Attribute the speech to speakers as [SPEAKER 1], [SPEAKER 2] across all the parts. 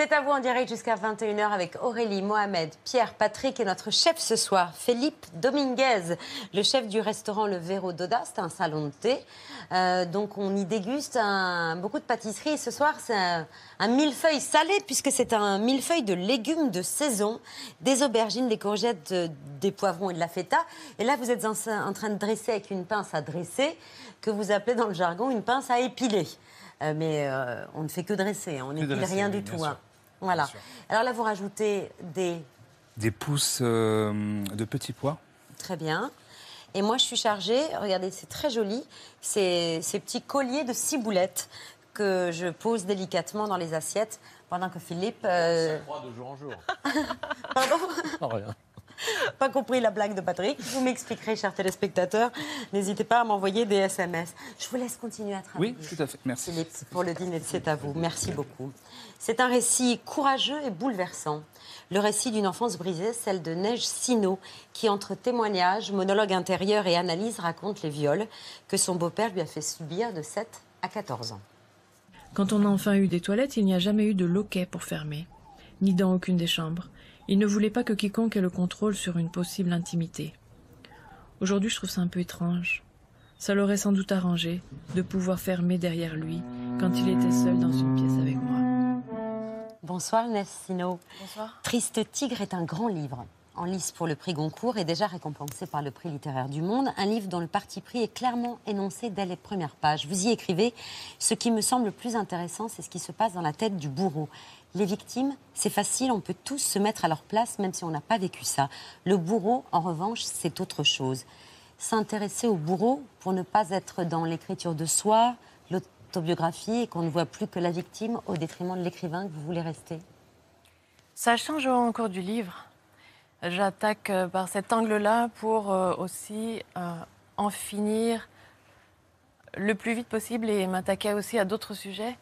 [SPEAKER 1] C'est à vous en direct jusqu'à 21h avec Aurélie, Mohamed, Pierre, Patrick et notre chef ce soir, Philippe Dominguez, le chef du restaurant Le Véro d'Oda. C'est un salon de thé. Euh, donc on y déguste un- beaucoup de pâtisseries. Et ce soir, c'est un, un millefeuille salé puisque c'est un millefeuille de légumes de saison, des aubergines, des courgettes, euh, des poivrons et de la feta. Et là, vous êtes en, en train de dresser avec une pince à dresser que vous appelez dans le jargon une pince à épiler. Euh, mais euh, on ne fait que dresser, hein. on n'épile rien
[SPEAKER 2] oui,
[SPEAKER 1] du tout. hein. Voilà. Alors là, vous rajoutez des
[SPEAKER 2] Des pousses euh, de petits pois.
[SPEAKER 1] Très bien. Et moi, je suis chargée, regardez, c'est très joli, c'est ces petits colliers de ciboulettes que je pose délicatement dans les assiettes pendant que Philippe... euh,
[SPEAKER 3] croix de jour en jour.
[SPEAKER 1] Pardon
[SPEAKER 3] Non, rien.
[SPEAKER 1] Pas compris la blague de Patrick. Vous m'expliquerez, chers téléspectateurs. N'hésitez pas à m'envoyer des SMS. Je vous laisse continuer à travailler.
[SPEAKER 2] Oui, tout à fait. Merci.
[SPEAKER 1] Philippe, pour le dîner, c'est à vous. Merci beaucoup. C'est un récit courageux et bouleversant. Le récit d'une enfance brisée, celle de Neige Sino, qui, entre témoignages, monologues intérieurs et analyses, raconte les viols que son beau-père lui a fait subir de 7 à 14 ans.
[SPEAKER 4] Quand on a enfin eu des toilettes, il n'y a jamais eu de loquet pour fermer, ni dans aucune des chambres. Il ne voulait pas que quiconque ait le contrôle sur une possible intimité. Aujourd'hui, je trouve ça un peu étrange. Ça l'aurait sans doute arrangé de pouvoir fermer derrière lui quand il était seul dans une pièce avec.
[SPEAKER 1] Bonsoir, Neige Sino.
[SPEAKER 4] Bonsoir.
[SPEAKER 1] Triste Tigre est un grand livre, en lice pour le prix Goncourt et déjà récompensé par le prix littéraire du Monde. Un livre dont le parti pris est clairement énoncé dès les premières pages. Vous y écrivez Ce qui me semble le plus intéressant, c'est ce qui se passe dans la tête du bourreau. Les victimes, c'est facile, on peut tous se mettre à leur place, même si on n'a pas vécu ça. Le bourreau, en revanche, c'est autre chose. S'intéresser au bourreau pour ne pas être dans l'écriture de soi, l'autobiographie, et qu'on ne voit plus que la victime au détriment de l'écrivain que vous voulez rester.
[SPEAKER 4] Ça change au cours du livre. J'attaque euh, par cet angle-là pour euh, aussi euh, en finir le plus vite possible et m'attaquer aussi à d'autres sujets.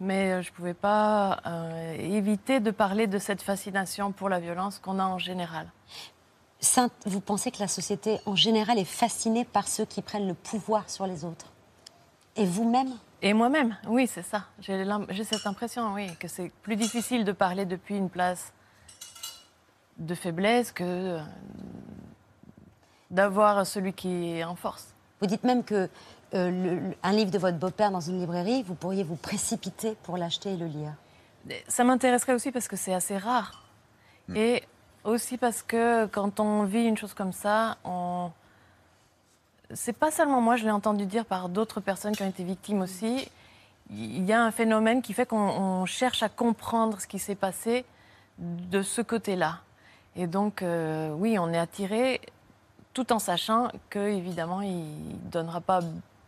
[SPEAKER 4] Mais je ne pouvais pas éviter de parler de cette fascination pour la violence qu'on a en général.
[SPEAKER 1] Vous pensez que la société en général est fascinée par ceux qui prennent le pouvoir sur les autres Et vous-même
[SPEAKER 4] Et moi-même, oui, c'est ça. J'ai cette impression, oui, que c'est plus difficile de parler depuis une place de faiblesse que euh, d'avoir celui qui est en force.
[SPEAKER 1] Vous dites même que euh, le- un livre de votre beau-père dans une librairie, vous pourriez vous précipiter pour l'acheter et le lire.
[SPEAKER 4] Ça m'intéresserait aussi parce que c'est assez rare. Et aussi parce que quand on vit une chose comme ça, on... c'est pas seulement moi, je l'ai entendu dire par d'autres personnes qui ont été victimes aussi. Il y a un phénomène qui fait qu'on on cherche à comprendre ce qui s'est passé de ce côté-là. Et donc, euh, oui, on est attiré tout en sachant que, évidemment, il ne donnera pas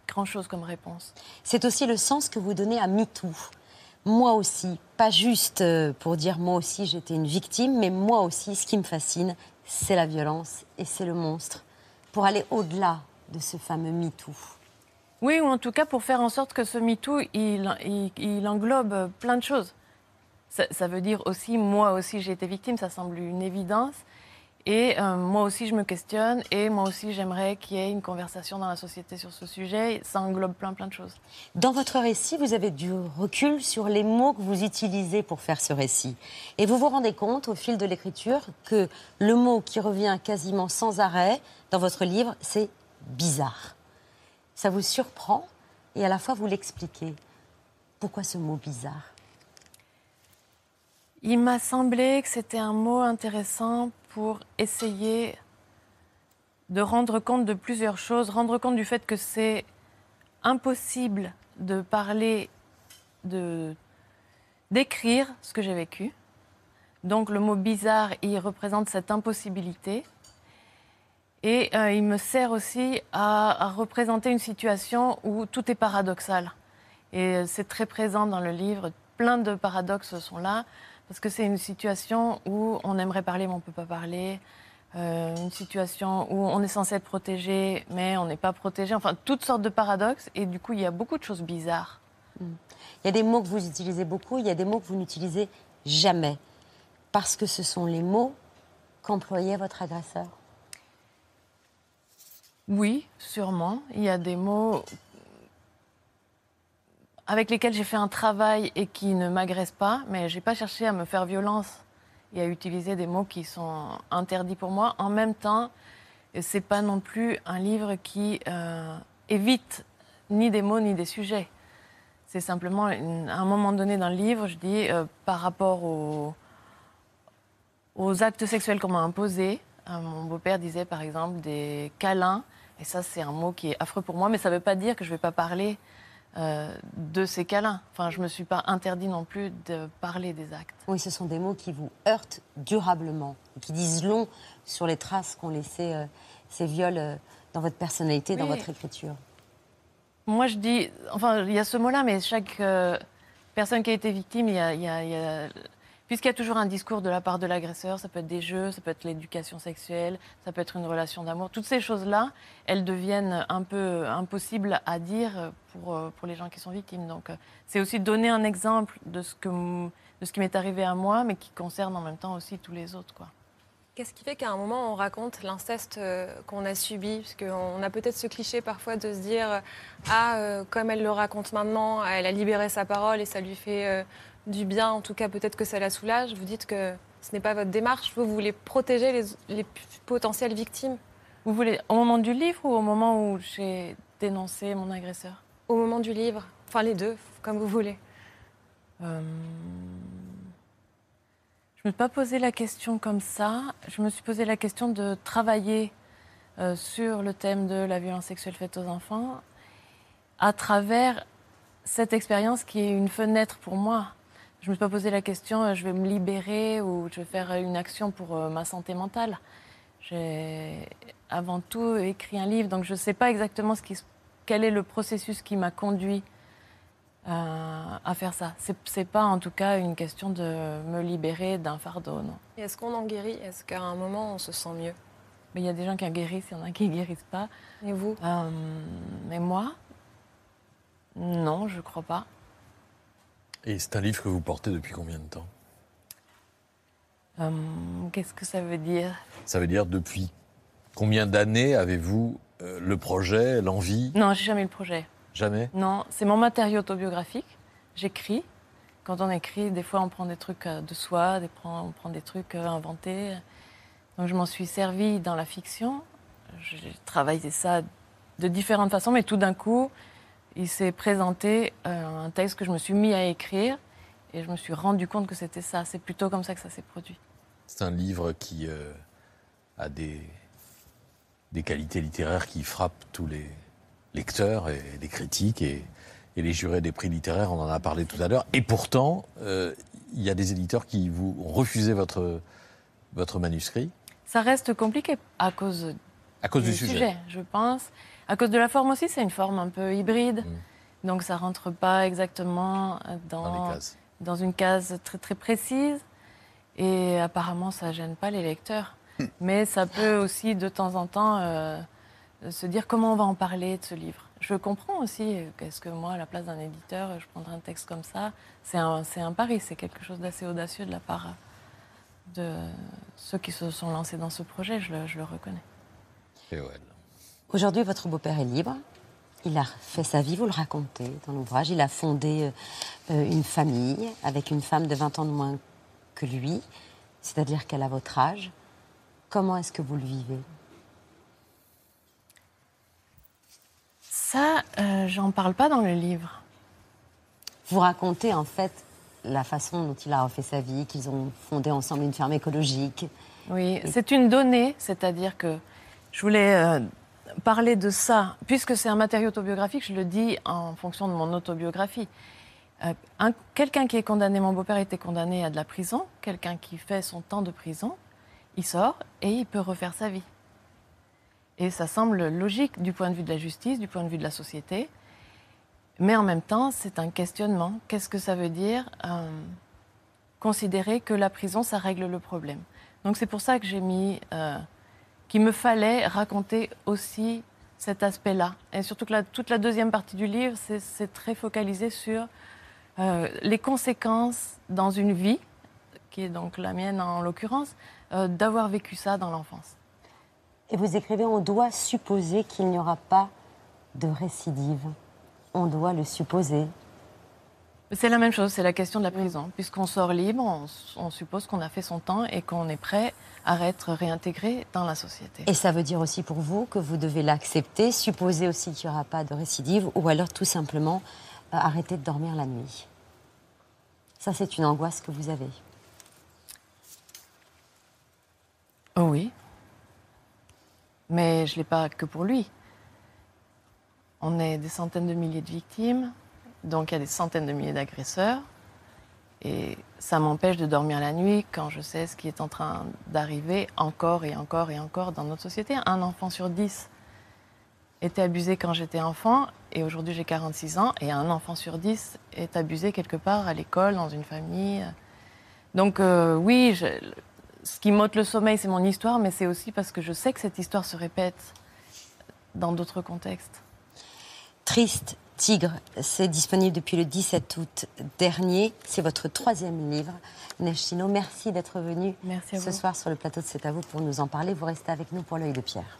[SPEAKER 4] grand-chose comme réponse.
[SPEAKER 1] C'est aussi le sens que vous donnez à MeToo. Moi aussi, pas juste euh, pour dire moi aussi j'étais une victime, mais moi aussi, ce qui me fascine, c'est la violence et c'est le monstre. Pour aller au-delà de ce fameux MeToo.
[SPEAKER 4] Oui, ou en tout cas pour faire en sorte que ce MeToo, il, il, il englobe plein de choses. Ça, ça veut dire aussi, moi aussi j'ai été victime, ça semble une évidence. Et euh, moi aussi je me questionne, et moi aussi j'aimerais qu'il y ait une conversation dans la société sur ce sujet. Ça englobe plein plein de choses.
[SPEAKER 1] Dans votre récit, vous avez du recul sur les mots que vous utilisez pour faire ce récit. Et vous vous rendez compte au fil de l'écriture que le mot qui revient quasiment sans arrêt dans votre livre, c'est bizarre. Ça vous surprend et à la fois vous l'expliquez. Pourquoi ce mot bizarre?
[SPEAKER 4] Il m'a semblé que c'était un mot intéressant pour essayer de rendre compte de plusieurs choses, rendre compte du fait que c'est impossible de parler, de d'écrire ce que j'ai vécu. Donc le mot bizarre, il représente cette impossibilité. Et euh, il me sert aussi à, représenter une situation où tout est paradoxal. Et euh, c'est très présent dans le livre. Plein de paradoxes sont là, parce que c'est une situation où on aimerait parler, mais on ne peut pas parler. Euh, une situation où on est censé être protégé, mais on n'est pas protégé. Enfin, toutes sortes de paradoxes. Et du coup, il y a beaucoup de choses bizarres.
[SPEAKER 1] Il y a des mots que vous utilisez beaucoup, il y a des mots que vous n'utilisez jamais. Parce que ce sont les mots qu'employait votre agresseur
[SPEAKER 4] Oui, sûrement. Il y a des mots avec lesquels j'ai fait un travail et qui ne m'agressent pas, mais j'ai pas cherché à me faire violence et à utiliser des mots qui sont interdits pour moi. En même temps, c'est pas non plus un livre qui euh, évite ni des mots ni des sujets. C'est simplement à un moment donné dans le livre, je dis euh, par rapport aux, aux actes sexuels qu'on m'a imposés. euh, mon beau-père disait par exemple des câlins, et ça c'est un mot qui est affreux pour moi, mais ça ne veut pas dire que je ne vais pas parler euh, de ces câlins. Enfin, je ne me suis pas interdit non plus de parler des actes.
[SPEAKER 1] Oui, ce sont des mots qui vous heurtent durablement, et qui disent long sur les traces qu'ont laissées euh, ces viols euh, dans votre personnalité, dans votre écriture.
[SPEAKER 4] Moi, je dis, enfin, il y a ce mot-là, mais chaque personne qui a été victime, il y a, il y a- il y a- puisqu'il y a toujours un discours de la part de l'agresseur, ça peut être des jeux, ça peut être l'éducation sexuelle, ça peut être une relation d'amour. Toutes ces choses-là, elles deviennent un peu impossibles à dire pour, euh, pour les gens qui sont victimes. Donc, euh, c'est aussi donner un exemple de ce, que, de ce qui m'est arrivé à moi, mais qui concerne en même temps aussi tous les autres.
[SPEAKER 3] Qu'est-ce qui fait qu'à un moment on raconte l'inceste euh, qu'on a subi? Parce qu'on a peut-être ce cliché parfois de se dire Ah, comme elle le raconte maintenant, elle a libéré sa parole et ça lui fait du bien, en tout cas peut-être que ça la soulage. Vous dites que ce n'est pas votre démarche, vous voulez protéger les, potentielles victimes
[SPEAKER 4] Vous voulez au moment du livre ou au moment où j'ai dénoncé mon agresseur?
[SPEAKER 3] Au moment du livre. Enfin les deux, comme vous voulez.
[SPEAKER 4] Euh, Je ne me suis pas posé la question comme ça. Je me suis posé la question de travailler euh, sur le thème de la violence sexuelle faite aux enfants à travers cette expérience qui est une fenêtre pour moi. Je ne me suis pas posé la question, euh, je vais me libérer ou je vais faire une action pour euh, ma santé mentale. J'ai avant tout écrit un livre, donc je ne sais pas exactement ce qui, quel est le processus qui m'a conduit euh, à faire ça. C'est, c'est pas en tout cas une question de me libérer d'un fardeau, non.
[SPEAKER 3] Est-ce qu'on en guérit? Est-ce qu'à un moment on se sent mieux?
[SPEAKER 4] Mais il y a des gens qui en guérissent, il y en a qui ne guérissent pas.
[SPEAKER 3] Et vous?
[SPEAKER 4] Euh, mais moi, non, je crois pas.
[SPEAKER 5] Et c'est un livre que vous portez depuis combien de temps?
[SPEAKER 4] Euh, qu'est-ce que ça veut dire?
[SPEAKER 5] Ça veut dire depuis combien d'années avez-vous euh, le projet, l'envie?
[SPEAKER 4] Non, j'ai jamais eu le projet.
[SPEAKER 5] Jamais?
[SPEAKER 4] Non, c'est mon matériau autobiographique. J'écris. Quand on écrit, des fois, on prend des trucs euh, de soi, des, on prend des trucs inventés. Donc, je m'en suis servi dans la fiction. J'ai travaillé ça de différentes façons, mais tout d'un coup, il s'est présenté euh, un texte que je me suis mis à écrire et je me suis rendu compte que c'était ça. C'est plutôt comme ça que ça s'est produit.
[SPEAKER 5] C'est un livre qui euh, a des, des qualités littéraires qui frappent tous les lecteurs et les critiques et, et les jurés des prix littéraires, on en a parlé tout à l'heure. Et pourtant, euh, il y a des éditeurs qui vous ont refusé votre, votre manuscrit
[SPEAKER 4] Ça reste compliqué à cause
[SPEAKER 5] à cause du, sujet.
[SPEAKER 4] je pense. À cause de la forme aussi, c'est une forme un peu hybride. Donc ça rentre pas exactement dans,
[SPEAKER 5] dans
[SPEAKER 4] une case très très précise. Et apparemment, ça gêne pas les lecteurs. Mais ça peut aussi, de temps en temps, euh, se dire comment on va en parler de ce livre. Je comprends aussi qu'est-ce que moi, à la place d'un éditeur, je prendrais un texte comme ça. C'est un, un pari, c'est quelque chose d'assez audacieux de la part de ceux qui se sont lancés dans ce projet, je le, je le reconnais.
[SPEAKER 5] Et ouais.
[SPEAKER 1] Aujourd'hui, votre beau-père est libre. Il a fait sa vie, vous le racontez dans l'ouvrage. Il a fondé euh, une famille avec une femme de 20 ans de moins que lui, c'est-à-dire qu'elle a votre âge. Comment est-ce que vous le vivez?
[SPEAKER 4] Ça, euh, j'en parle pas dans le livre.
[SPEAKER 1] Vous racontez en fait la façon dont il a refait sa vie, qu'ils ont fondé ensemble une ferme écologique.
[SPEAKER 4] Oui, c'est une donnée, c'est-à-dire que je voulais euh, parler de ça, puisque c'est un matériau autobiographique, je le dis en fonction de mon autobiographie. Euh, un- quelqu'un qui est condamné, mon beau-père était condamné à de la prison, quelqu'un qui fait son temps de prison, il sort et il peut refaire sa vie. Et ça semble logique du point de vue de la justice, du point de vue de la société. Mais en même temps, c'est un questionnement. Qu'est-ce que ça veut dire euh, considérer que la prison, ça règle le problème? Donc c'est pour ça que j'ai mis euh, qu'il me fallait raconter aussi cet aspect-là. Et surtout que toute la deuxième partie du livre, c'est- c'est très focalisé sur euh, les conséquences dans une vie qui est donc la mienne en l'occurrence, euh, d'avoir vécu ça dans l'enfance.
[SPEAKER 1] Et vous écrivez, on doit supposer qu'il n'y aura pas de récidive. On doit le supposer.
[SPEAKER 4] C'est la même chose, c'est la question de la prison. Puisqu'on sort libre, on, on suppose qu'on a fait son temps et qu'on est prêt à être réintégré dans la société.
[SPEAKER 1] Et ça veut dire aussi pour vous que vous devez l'accepter, supposer aussi qu'il n'y aura pas de récidive, ou alors tout simplement euh, arrêter de dormir la nuit. Ça, c'est une angoisse que vous avez.
[SPEAKER 4] Oh oui. Mais je ne l'ai pas que pour lui. On est des centaines de milliers de victimes, donc il y a des centaines de milliers d'agresseurs. Et ça m'empêche de dormir la nuit quand je sais ce qui est en train d'arriver encore et encore et encore dans notre société. Un enfant sur dix était abusé quand j'étais enfant et aujourd'hui j'ai 46 ans et un enfant sur dix est abusé quelque part à l'école, dans une famille. Donc euh, oui, ce qui m'ôte le sommeil, c'est mon histoire, mais c'est aussi parce que je sais que cette histoire se répète dans d'autres contextes.
[SPEAKER 1] Triste Tigre, c'est disponible depuis le 17 août dernier. C'est votre troisième livre. Neige merci d'être venu
[SPEAKER 4] Merci
[SPEAKER 1] ce
[SPEAKER 4] vous.
[SPEAKER 1] soir sur le plateau de C'est à vous pour nous en parler. Vous restez avec nous pour l'œil de Pierre.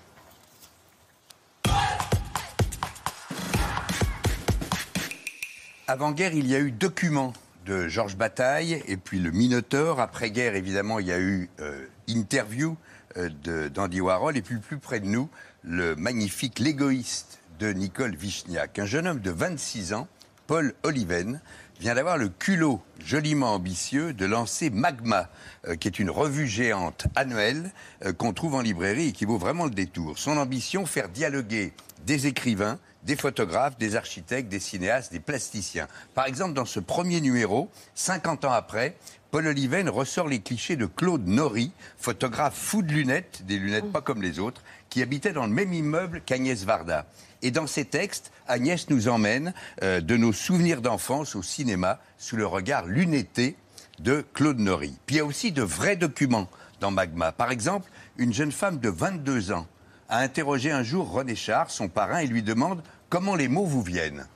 [SPEAKER 6] Avant-guerre, il y a eu Documents de Georges Bataille et puis Le Minotaure. Après-guerre, évidemment, il y a eu euh, Interview euh, de- d'Andy Warhol. Et puis plus près de nous, le magnifique L'égoïste de Nicole Vichniac. Un jeune homme de 26 ans, Paul Oliven, vient d'avoir le culot joliment ambitieux de lancer Magma, euh, qui est une revue géante annuelle euh, qu'on trouve en librairie et qui vaut vraiment le détour. Son ambition, faire dialoguer des écrivains, des photographes, des architectes, des cinéastes, des plasticiens. Par exemple, dans ce premier numéro, 50 ans après, Paul Oliven ressort les clichés de Claude Nory, photographe fou de lunettes, des lunettes pas comme les autres, qui habitait dans le même immeuble qu'Agnès Varda. Et dans ses textes, Agnès nous emmène euh, de nos souvenirs d'enfance au cinéma sous le regard lunetté de Claude Nory. Puis il y a aussi de vrais documents dans Magma. Par exemple, une jeune femme de 22 ans a interrogé un jour René Char, son parrain, et lui demande comment les mots vous viennent.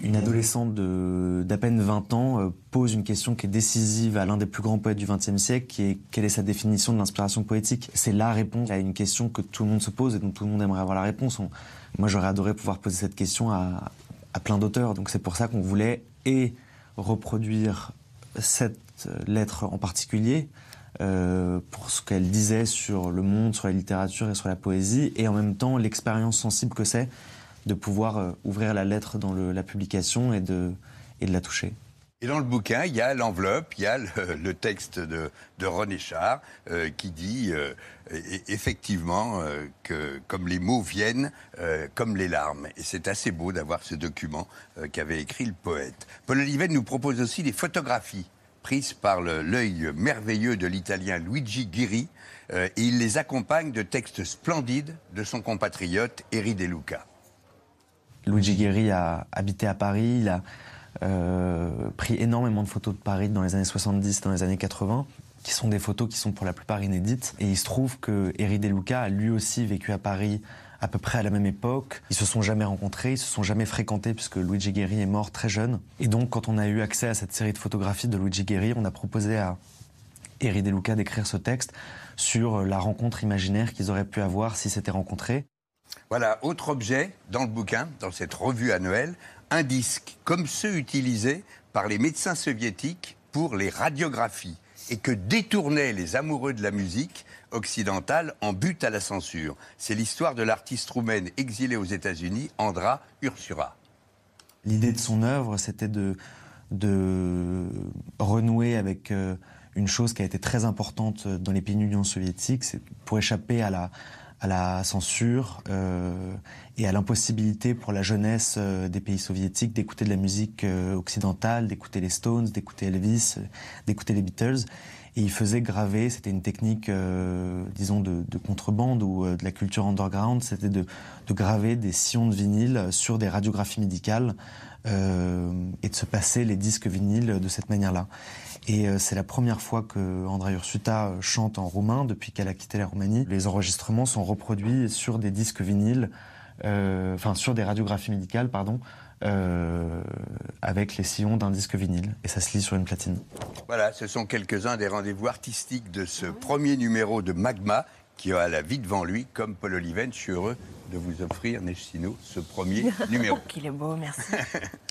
[SPEAKER 7] Une adolescente d'à peine 20 ans euh, pose une question qui est décisive à l'un des plus grands poètes du XXe siècle, qui est quelle est sa définition de l'inspiration poétique? C'est la réponse à une question que tout le monde se pose et dont tout le monde aimerait avoir la réponse. On- moi, j'aurais adoré pouvoir poser cette question à, à plein d'auteurs. Donc c'est pour ça qu'on voulait et reproduire cette euh, lettre en particulier euh, pour ce qu'elle disait sur le monde, sur la littérature et sur la poésie, et en même temps l'expérience sensible que c'est de pouvoir euh, ouvrir la lettre dans la publication et de, la toucher.
[SPEAKER 6] Et dans le bouquin, il y a l'enveloppe, il y a le, texte de, René Char euh, qui dit euh, e- effectivement que comme les mots viennent, comme les larmes. Et c'est assez beau d'avoir ce document qu'avait écrit le poète. Paul Oliven nous propose aussi des photographies par l'œil merveilleux de l'italien Luigi Ghiri euh, et il les accompagne de textes splendides de son compatriote Eri De Luca.
[SPEAKER 7] Luigi Guerri a habité à Paris, il a euh, pris énormément de photos de Paris dans les années 70, dans les années 80, qui sont des photos qui sont pour la plupart inédites. Et il se trouve que Eri De Luca a lui aussi vécu à Paris à peu près à la même époque. Ils se sont jamais rencontrés, ils se sont jamais fréquentés puisque Luigi Guerri est mort très jeune. Et donc, quand on a eu accès à cette série de photographies de Luigi Guerri, on a proposé à Eri De Luca d'écrire ce texte sur la rencontre imaginaire qu'ils auraient pu avoir s'ils s'étaient rencontrés.
[SPEAKER 6] Voilà, autre objet dans le bouquin, dans cette revue annuelle, un disque, comme ceux utilisés par les médecins soviétiques pour les radiographies, et que détournaient les amoureux de la musique occidentale en but à la censure. C'est l'histoire de l'artiste roumaine exilée aux États-Unis, Andra Ursura.
[SPEAKER 7] L'idée de son œuvre, c'était de, de renouer avec euh, une chose qui a été très importante dans les pays de soviétique, c'est pour échapper à la, à la censure euh, et à l'impossibilité pour la jeunesse euh, des pays soviétiques d'écouter de la musique euh, occidentale, d'écouter les Stones, d'écouter Elvis, euh, d'écouter les Beatles. Et il faisait graver, c'était une technique, disons, de, de contrebande ou de la culture underground, c'était de, de graver des sillons de vinyle sur des radiographies médicales et de se passer les disques vinyles de cette manière-là. Et euh, c'est la première fois que Andrei Ursuta chante en roumain depuis qu'elle a quitté la Roumanie. Les enregistrements sont reproduits sur des disques vinyles, euh, enfin sur des radiographies médicales, pardon, euh, avec les sillons d'un disque vinyle. Et ça se lit sur une platine.
[SPEAKER 6] Voilà, ce sont quelques-uns des rendez-vous artistiques de ce premier numéro de Magma qui a la vie devant lui, comme Paul Oliven. Je suis heureux de vous offrir, Neige Sino, ce premier numéro.
[SPEAKER 4] Qu'il est beau, merci.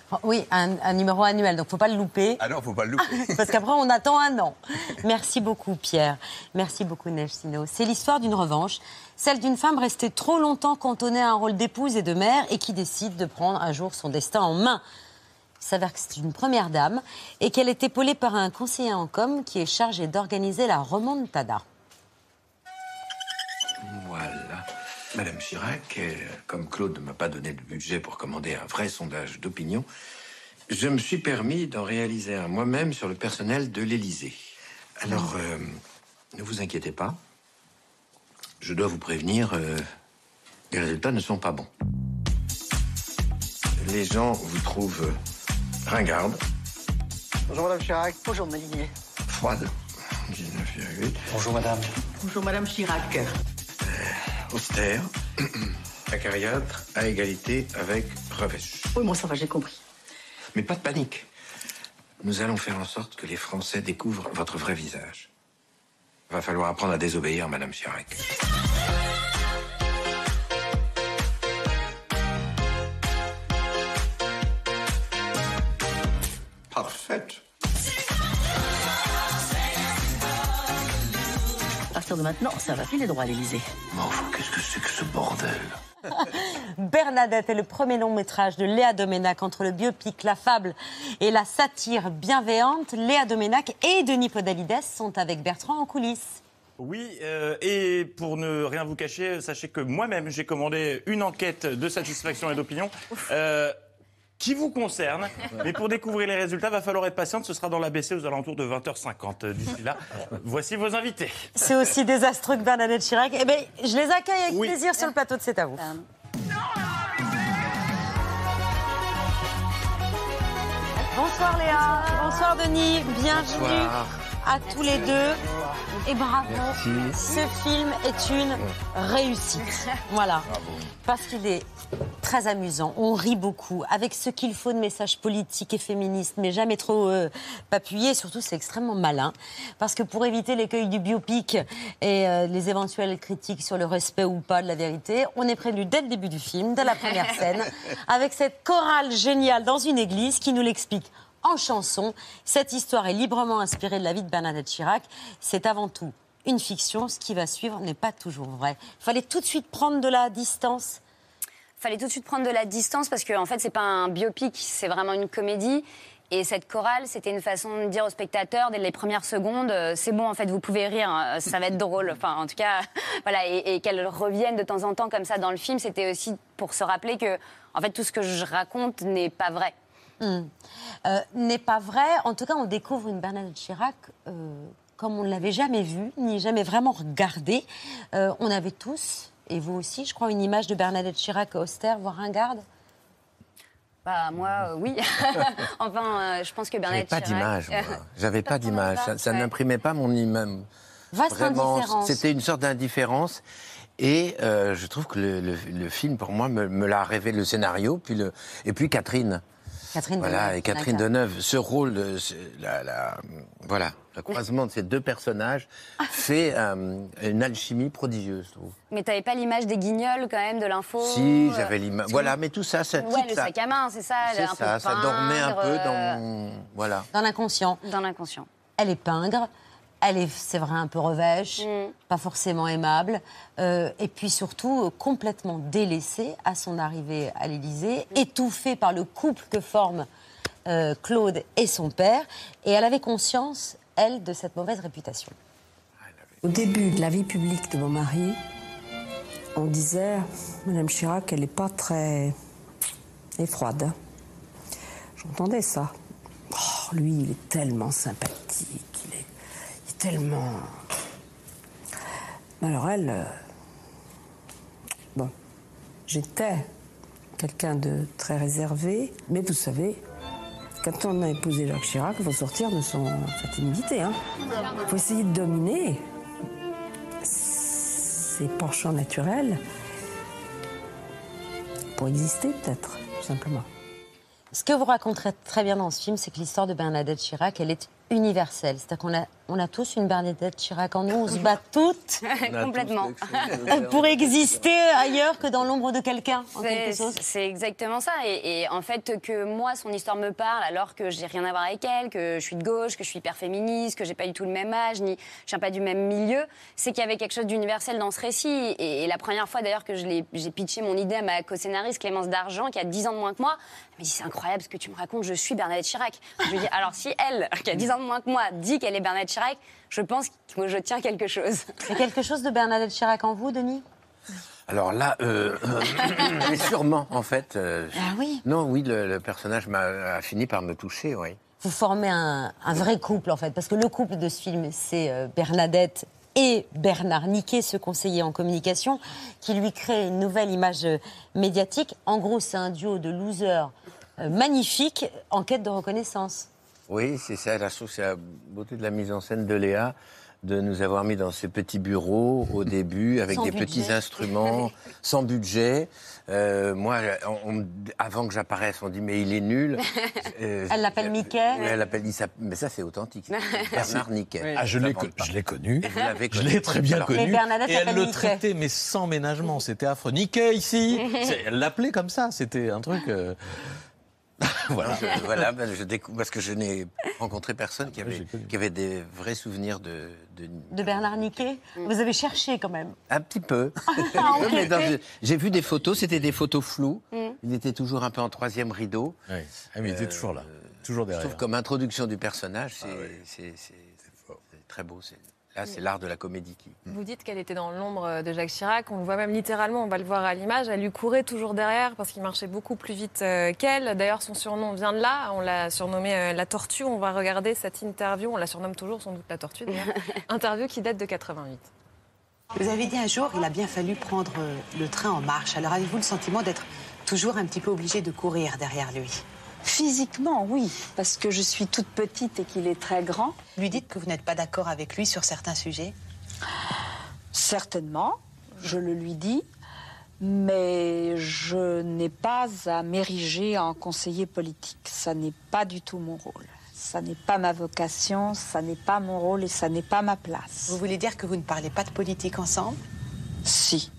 [SPEAKER 1] Oh, Oui, un, un numéro annuel, donc faut pas le louper.
[SPEAKER 6] Ah non, faut pas le louper.
[SPEAKER 1] Parce qu'après, on attend un an. Merci beaucoup, Pierre. Merci beaucoup, Neige Sino. C'est l'histoire d'une revanche, celle d'une femme restée trop longtemps cantonnée à un rôle d'épouse et de mère et qui décide de prendre un jour son destin en main. Il s'avère que c'est une première dame et qu'elle est épaulée par un conseiller en com qui est chargé d'organiser la remontada.
[SPEAKER 8] Voilà. Madame Chirac, euh, comme Claude ne m'a pas donné de budget pour commander un vrai sondage d'opinion, je me suis permis d'en réaliser un moi-même sur le personnel de l'Élysée. Alors, euh, ne vous inquiétez pas. Je dois vous prévenir, euh, les résultats ne sont pas bons. Les gens vous trouvent ringarde,
[SPEAKER 9] Bonjour Madame Chirac.
[SPEAKER 10] Bonjour Malinier.
[SPEAKER 8] froide, 19,8,
[SPEAKER 9] Bonjour Madame.
[SPEAKER 10] Bonjour Madame Chirac.
[SPEAKER 8] Austère, acariâtre, à égalité avec revêche.
[SPEAKER 10] Oui, moi ça va, j'ai compris.
[SPEAKER 8] Mais pas de panique. Nous allons faire en sorte que les Français découvrent votre vrai visage. Va falloir apprendre à désobéir, Madame Chirac. Parfaite.
[SPEAKER 10] Partir de maintenant, ça va filer droit à l'Élysée.
[SPEAKER 8] Mais enfin, qu'est-ce que c'est que ce bordel?
[SPEAKER 1] Bernadette est le premier long métrage de Léa Doménac entre le biopic La Fable et la satire bienveillante. Léa Doménac et Denis Podalides sont avec Bertrand en coulisses.
[SPEAKER 11] Oui, euh, et pour ne rien vous cacher, sachez que moi-même, j'ai commandé une enquête de satisfaction et d'opinion. euh, qui vous concerne, mais pour découvrir les résultats, va falloir être patiente. Ce sera dans l'ABC aux alentours de 20h50. D'ici là, voici vos invités.
[SPEAKER 1] C'est aussi désastreux que Bernadette Chirac. Eh bien, je les accueille avec
[SPEAKER 11] Oui.
[SPEAKER 1] plaisir sur le plateau de C'est à vous. Bonsoir Léa, bonsoir Denis, bienvenue à tous les deux et bravo. Ce film est une réussite. Voilà, parce qu'il est très amusant, on rit beaucoup, avec ce qu'il faut de messages politiques et féministes, mais jamais trop euh, appuyés. Surtout, c'est extrêmement malin, parce que pour éviter l'écueil du biopic et euh, les éventuelles critiques sur le respect ou pas de la vérité, on est prévenu dès le début du film, dès la première scène, avec cette chorale géniale dans une église qui nous l'explique en chanson. Cette histoire est librement inspirée de la vie de Bernadette Chirac. C'est avant tout une fiction. Ce qui va suivre n'est pas toujours vrai. Il fallait tout de suite prendre de la distance.
[SPEAKER 12] fallait tout de suite prendre de la distance parce que en fait c'est pas un biopic, c'est vraiment une comédie. Et cette chorale, c'était une façon de dire aux spectateurs dès les premières secondes, euh, c'est bon en fait, vous pouvez rire, hein, ça va être drôle. Enfin, en tout cas, voilà, et, et qu'elle revienne de temps en temps comme ça dans le film, c'était aussi pour se rappeler que en fait tout ce que je raconte n'est pas vrai.
[SPEAKER 1] Euh, n'est pas vrai. En tout cas, on découvre une Bernadette Chirac euh, comme on ne l'avait jamais vue, ni jamais vraiment regardée. Euh, on avait tous, et vous aussi, je crois, une image de Bernadette Chirac austère, voire ringarde.
[SPEAKER 12] Bah moi, euh, oui. enfin, euh, je pense que
[SPEAKER 8] J'avais
[SPEAKER 12] Bernadette
[SPEAKER 8] pas
[SPEAKER 12] Chirac-
[SPEAKER 8] d'image, moi. J'avais pas d'image.
[SPEAKER 12] ça
[SPEAKER 8] Ça, ça
[SPEAKER 12] Ouais.
[SPEAKER 8] n'imprimait pas mon image.
[SPEAKER 1] Vaste
[SPEAKER 8] Vraiment,
[SPEAKER 1] indifférence.
[SPEAKER 8] c'était une sorte d'indifférence. Et euh, je trouve que le, le- le film, pour moi, me, me l'a révélé le scénario, puis le, et puis Catherine.
[SPEAKER 1] Catherine
[SPEAKER 8] Voilà,
[SPEAKER 1] Deneuve,
[SPEAKER 8] et Catherine. Deneuve, ce rôle, de, ce- la, la- voilà, le croisement de ces deux personnages fait euh, une alchimie prodigieuse, je trouve.
[SPEAKER 12] Mais t'avais pas l'image des guignols quand même de l'info
[SPEAKER 8] Si,
[SPEAKER 12] euh,
[SPEAKER 8] j'avais l'image. Voilà, mais tout ça, ça,
[SPEAKER 12] Ouais,
[SPEAKER 8] tout
[SPEAKER 12] le
[SPEAKER 8] ça,
[SPEAKER 12] sac à main, c'est ça.
[SPEAKER 8] c'est
[SPEAKER 12] peu
[SPEAKER 8] ça, ça dormait un peu
[SPEAKER 12] euh,
[SPEAKER 8] dans mon, voilà.
[SPEAKER 1] Dans l'inconscient.
[SPEAKER 12] dans l'inconscient.
[SPEAKER 1] Elle est pingre. Elle est, c'est vrai, un peu revêche,
[SPEAKER 12] Mm.
[SPEAKER 1] pas forcément aimable, euh, et puis surtout euh, complètement délaissée à son arrivée à l'Élysée, étouffée par le couple que forment euh, Claude et son père, et elle avait conscience, elle, de cette mauvaise réputation.
[SPEAKER 10] Au début de la vie publique de mon mari, on disait Madame Chirac, elle n'est pas très. Elle est froide. J'entendais ça. Oh, lui, il est tellement sympathique, il est, il est tellement. Alors elle. euh, Bon, j'étais quelqu'un de très réservé, mais vous savez, quand on a épousé Jacques Chirac, il faut sortir de son, sa timidité. hein. Il faut essayer de dominer ses penchants naturels pour exister, peut-être, tout simplement.
[SPEAKER 1] Ce que vous raconterez très bien dans ce film, c'est que l'histoire de Bernadette Chirac, elle est universelle. C'est-à-dire qu'on a, on a tous une Bernadette Chirac en nous, on se bat toutes
[SPEAKER 12] Complètement.
[SPEAKER 1] pour exister ailleurs que dans l'ombre de quelqu'un,
[SPEAKER 12] C'est- exactement ça. Et, et en fait, que moi, son histoire me parle, alors que j'ai rien à voir avec elle, que je suis de gauche, que je suis hyper féministe, que j'ai pas du tout le même âge, ni je viens pas du même milieu, c'est qu'il y avait quelque chose d'universel dans ce récit. Et, et la première fois, d'ailleurs, que je l'ai- j'ai pitché mon idée à ma co-scénariste Clémence D'Argent, qui a 10 ans de moins que moi, elle me dit c'est incroyable ce que tu me racontes, je suis Bernadette Chirac. Je lui dis alors si elle, qui a 10 ans de moins que moi, dit qu'elle est Bernadette Chirac, je pense que je tiens quelque chose.
[SPEAKER 1] Il y a quelque chose de Bernadette Chirac en vous, Denis?
[SPEAKER 8] Alors là, euh, mais sûrement, en fait. euh,
[SPEAKER 1] Ah oui
[SPEAKER 8] Non, oui, le, le personnage m'a a fini par me toucher, oui.
[SPEAKER 1] Vous formez un, un vrai couple, en fait, parce que le couple de ce film, c'est euh, Bernadette et Bernard Niquet, ce conseiller en communication, qui lui crée une nouvelle image euh, médiatique. En gros, c'est un duo de losers euh, magnifiques en quête de reconnaissance.
[SPEAKER 8] Oui, c'est ça. La chose, c'est la beauté de la mise en scène de Léa, de nous avoir mis dans ces petits bureaux au début, avec
[SPEAKER 1] Sans
[SPEAKER 8] des
[SPEAKER 1] budget.
[SPEAKER 8] petits instruments, sans budget. Euh, moi, on- on- avant que j'apparaisse, on dit mais il est nul. Euh,
[SPEAKER 1] Elle l'appelle Mickey.
[SPEAKER 8] oui, elle l'appelle. Mais ça, c'est authentique. Bernard Niquet.
[SPEAKER 5] Ah, je l'ai je l'ai connu.
[SPEAKER 8] Vous
[SPEAKER 5] Je l'ai très bien
[SPEAKER 8] Alors,
[SPEAKER 5] connu.
[SPEAKER 1] Et Bernadette
[SPEAKER 5] Et elle le
[SPEAKER 1] Mickey.
[SPEAKER 5] traitait, mais sans ménagement. C'était affreux. Niquet ici Elle l'appelait comme ça. C'était un truc. euh, voilà.
[SPEAKER 8] Je- voilà, ben, je découvre parce que je n'ai rencontré personne qui
[SPEAKER 5] Ah oui,
[SPEAKER 8] avait, qui avait des vrais souvenirs de, de-
[SPEAKER 1] De Bernard Niquet Vous avez cherché quand même.
[SPEAKER 8] un petit peu.
[SPEAKER 1] Ah,
[SPEAKER 8] J'ai vu des photos, c'était des photos floues.
[SPEAKER 12] Mm.
[SPEAKER 8] Il était toujours un peu en troisième rideau.
[SPEAKER 5] Ah, mais il était
[SPEAKER 8] Euh,
[SPEAKER 5] toujours là. Toujours
[SPEAKER 8] Je
[SPEAKER 5] derrière.
[SPEAKER 8] trouve comme introduction du personnage, c'est
[SPEAKER 5] Ah
[SPEAKER 8] c'est- c'est- c'est très beau. C'est- Là, c'est l'art de la comédie qui.
[SPEAKER 3] Vous dites qu'elle était dans l'ombre de Jacques Chirac. On le voit même littéralement, on va le voir à l'image. Elle lui courait toujours derrière parce qu'il marchait beaucoup plus vite euh, qu'elle. D'ailleurs, son surnom vient de là. On l'a surnommé euh, la tortue. On va regarder cette interview. On la surnomme toujours sans doute la tortue d'ailleurs. interview qui date de 88.
[SPEAKER 13] Vous avez dit un jour, il a bien fallu prendre euh, le train en marche. Alors avez-vous le sentiment d'être toujours un petit peu obligé de courir derrière lui?
[SPEAKER 14] Physiquement, oui, parce que je suis toute petite et qu'il est très grand.
[SPEAKER 13] Lui dites que vous n'êtes pas d'accord avec lui sur certains sujets
[SPEAKER 14] Certainement, je le lui dis, mais je n'ai pas à m'ériger en conseiller politique. Ça n'est pas du tout mon rôle. Ça n'est pas ma vocation, ça n'est pas mon rôle et ça n'est pas ma place.
[SPEAKER 13] Vous voulez dire que vous ne parlez pas de politique ensemble?
[SPEAKER 14] Si.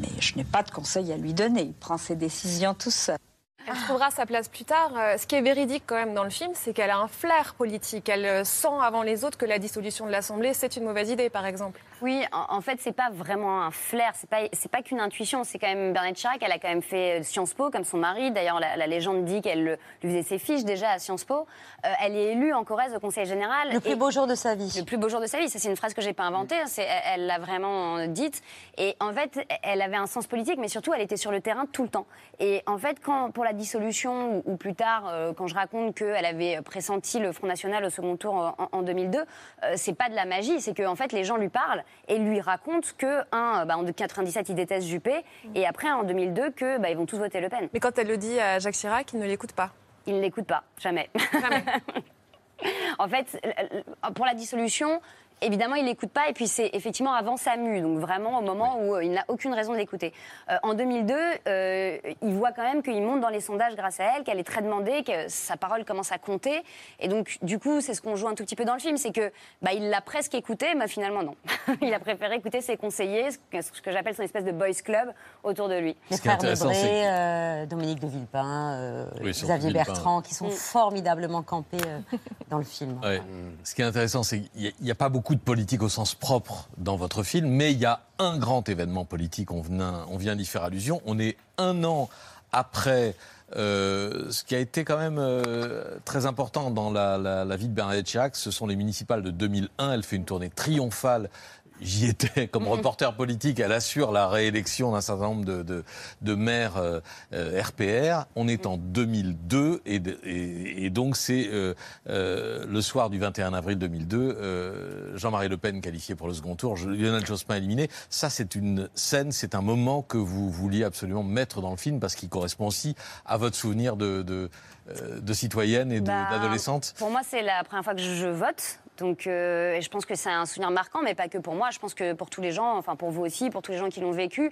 [SPEAKER 14] Mais je n'ai pas de conseil à lui donner. Il prend ses décisions tout seul.
[SPEAKER 3] Elle trouvera sa place plus tard. Euh, Ce qui est véridique quand même dans le film, c'est qu'elle a un flair politique. Elle euh, sent avant les autres que la dissolution de l'Assemblée, c'est une mauvaise idée, par exemple.
[SPEAKER 12] Oui, en, en fait, c'est pas vraiment un flair, c'est pas, c'est pas qu'une intuition. C'est quand même Bernadette Chirac, elle a quand même fait euh, Sciences Po comme son mari. D'ailleurs, la, la légende dit qu'elle le- lui faisait ses fiches déjà à Sciences Po. Euh, elle est élue en Corrèze au Conseil général.
[SPEAKER 1] Le plus beau jour de sa vie.
[SPEAKER 12] le plus beau jour de sa vie. Ça, c'est une phrase que j'ai pas inventée. hein, c'est- elle- l'a vraiment dite. Et en fait, elle avait un sens politique, mais surtout, elle était sur le terrain tout le temps. Et en fait, quand, pour la dissolution, ou, ou plus tard, euh, quand je raconte qu'elle avait pressenti le Front National au second tour en, en 2002, euh, c'est pas de la magie. C'est qu'en fait, les gens lui parlent et lui racontent que, un, euh, bah, en 97, ils détestent Juppé, et après, en 2002, que bah, ils vont tous voter Le Pen.
[SPEAKER 3] Mais quand elle le dit à Jacques Chirac, il ne l'écoute pas.
[SPEAKER 12] Il ne l'écoute pas, jamais.
[SPEAKER 3] Jamais.
[SPEAKER 12] En fait, pour la dissolution, évidemment, il l'écoute pas. Et puis, c'est effectivement avant sa mue. Donc, vraiment, au moment où euh, il n'a aucune raison de l'écouter. Euh, en 2002, euh, il voit quand même qu'il monte dans les sondages grâce à elle, qu'elle est très demandée, que sa parole commence à compter. Et donc, du coup, c'est ce qu'on joue un tout petit peu dans le film. C'est que, bah, il l'a presque écouté, mais finalement, non. il a préféré écouter ses conseillers, ce que, ce que j'appelle son espèce de boys club autour de lui.
[SPEAKER 1] Les frères Debré,
[SPEAKER 5] que-
[SPEAKER 1] euh, Dominique de Villepin, euh,
[SPEAKER 5] Oui,
[SPEAKER 1] Xavier
[SPEAKER 5] Villepin.
[SPEAKER 1] Bertrand, qui sont formidablement campés euh, dans le film.
[SPEAKER 5] Ouais. Ce qui est intéressant, c'est qu'il n'y a, pas beaucoup de politique au sens propre dans votre film, mais il y a un grand événement politique, on vient, d'y faire allusion. On est un an après euh, ce qui a été quand même euh, très important dans la vie de Bernadette Chirac, ce sont les municipales de 2001. Elle fait une tournée triomphale. J'y étais comme reporter politique. Elle assure la réélection d'un certain nombre de, de, de maires euh, euh, RPR. On est en 2002 et, de- et- et donc c'est euh, euh, le soir du 21 avril 2002. euh, Jean-Marie Le Pen qualifié pour le second tour, Lionel Jospin éliminé. Ça, c'est une scène, c'est un moment que vous vouliez absolument mettre dans le film parce qu'il correspond aussi à votre souvenir de, de, euh, de citoyenne et
[SPEAKER 12] Bah,
[SPEAKER 5] d'adolescente.
[SPEAKER 12] Pour moi, c'est la première fois que je vote. Donc, euh, je pense que c'est un souvenir marquant, mais pas que pour moi. Je pense que pour tous les gens, enfin pour vous aussi, pour tous les gens qui l'ont vécu.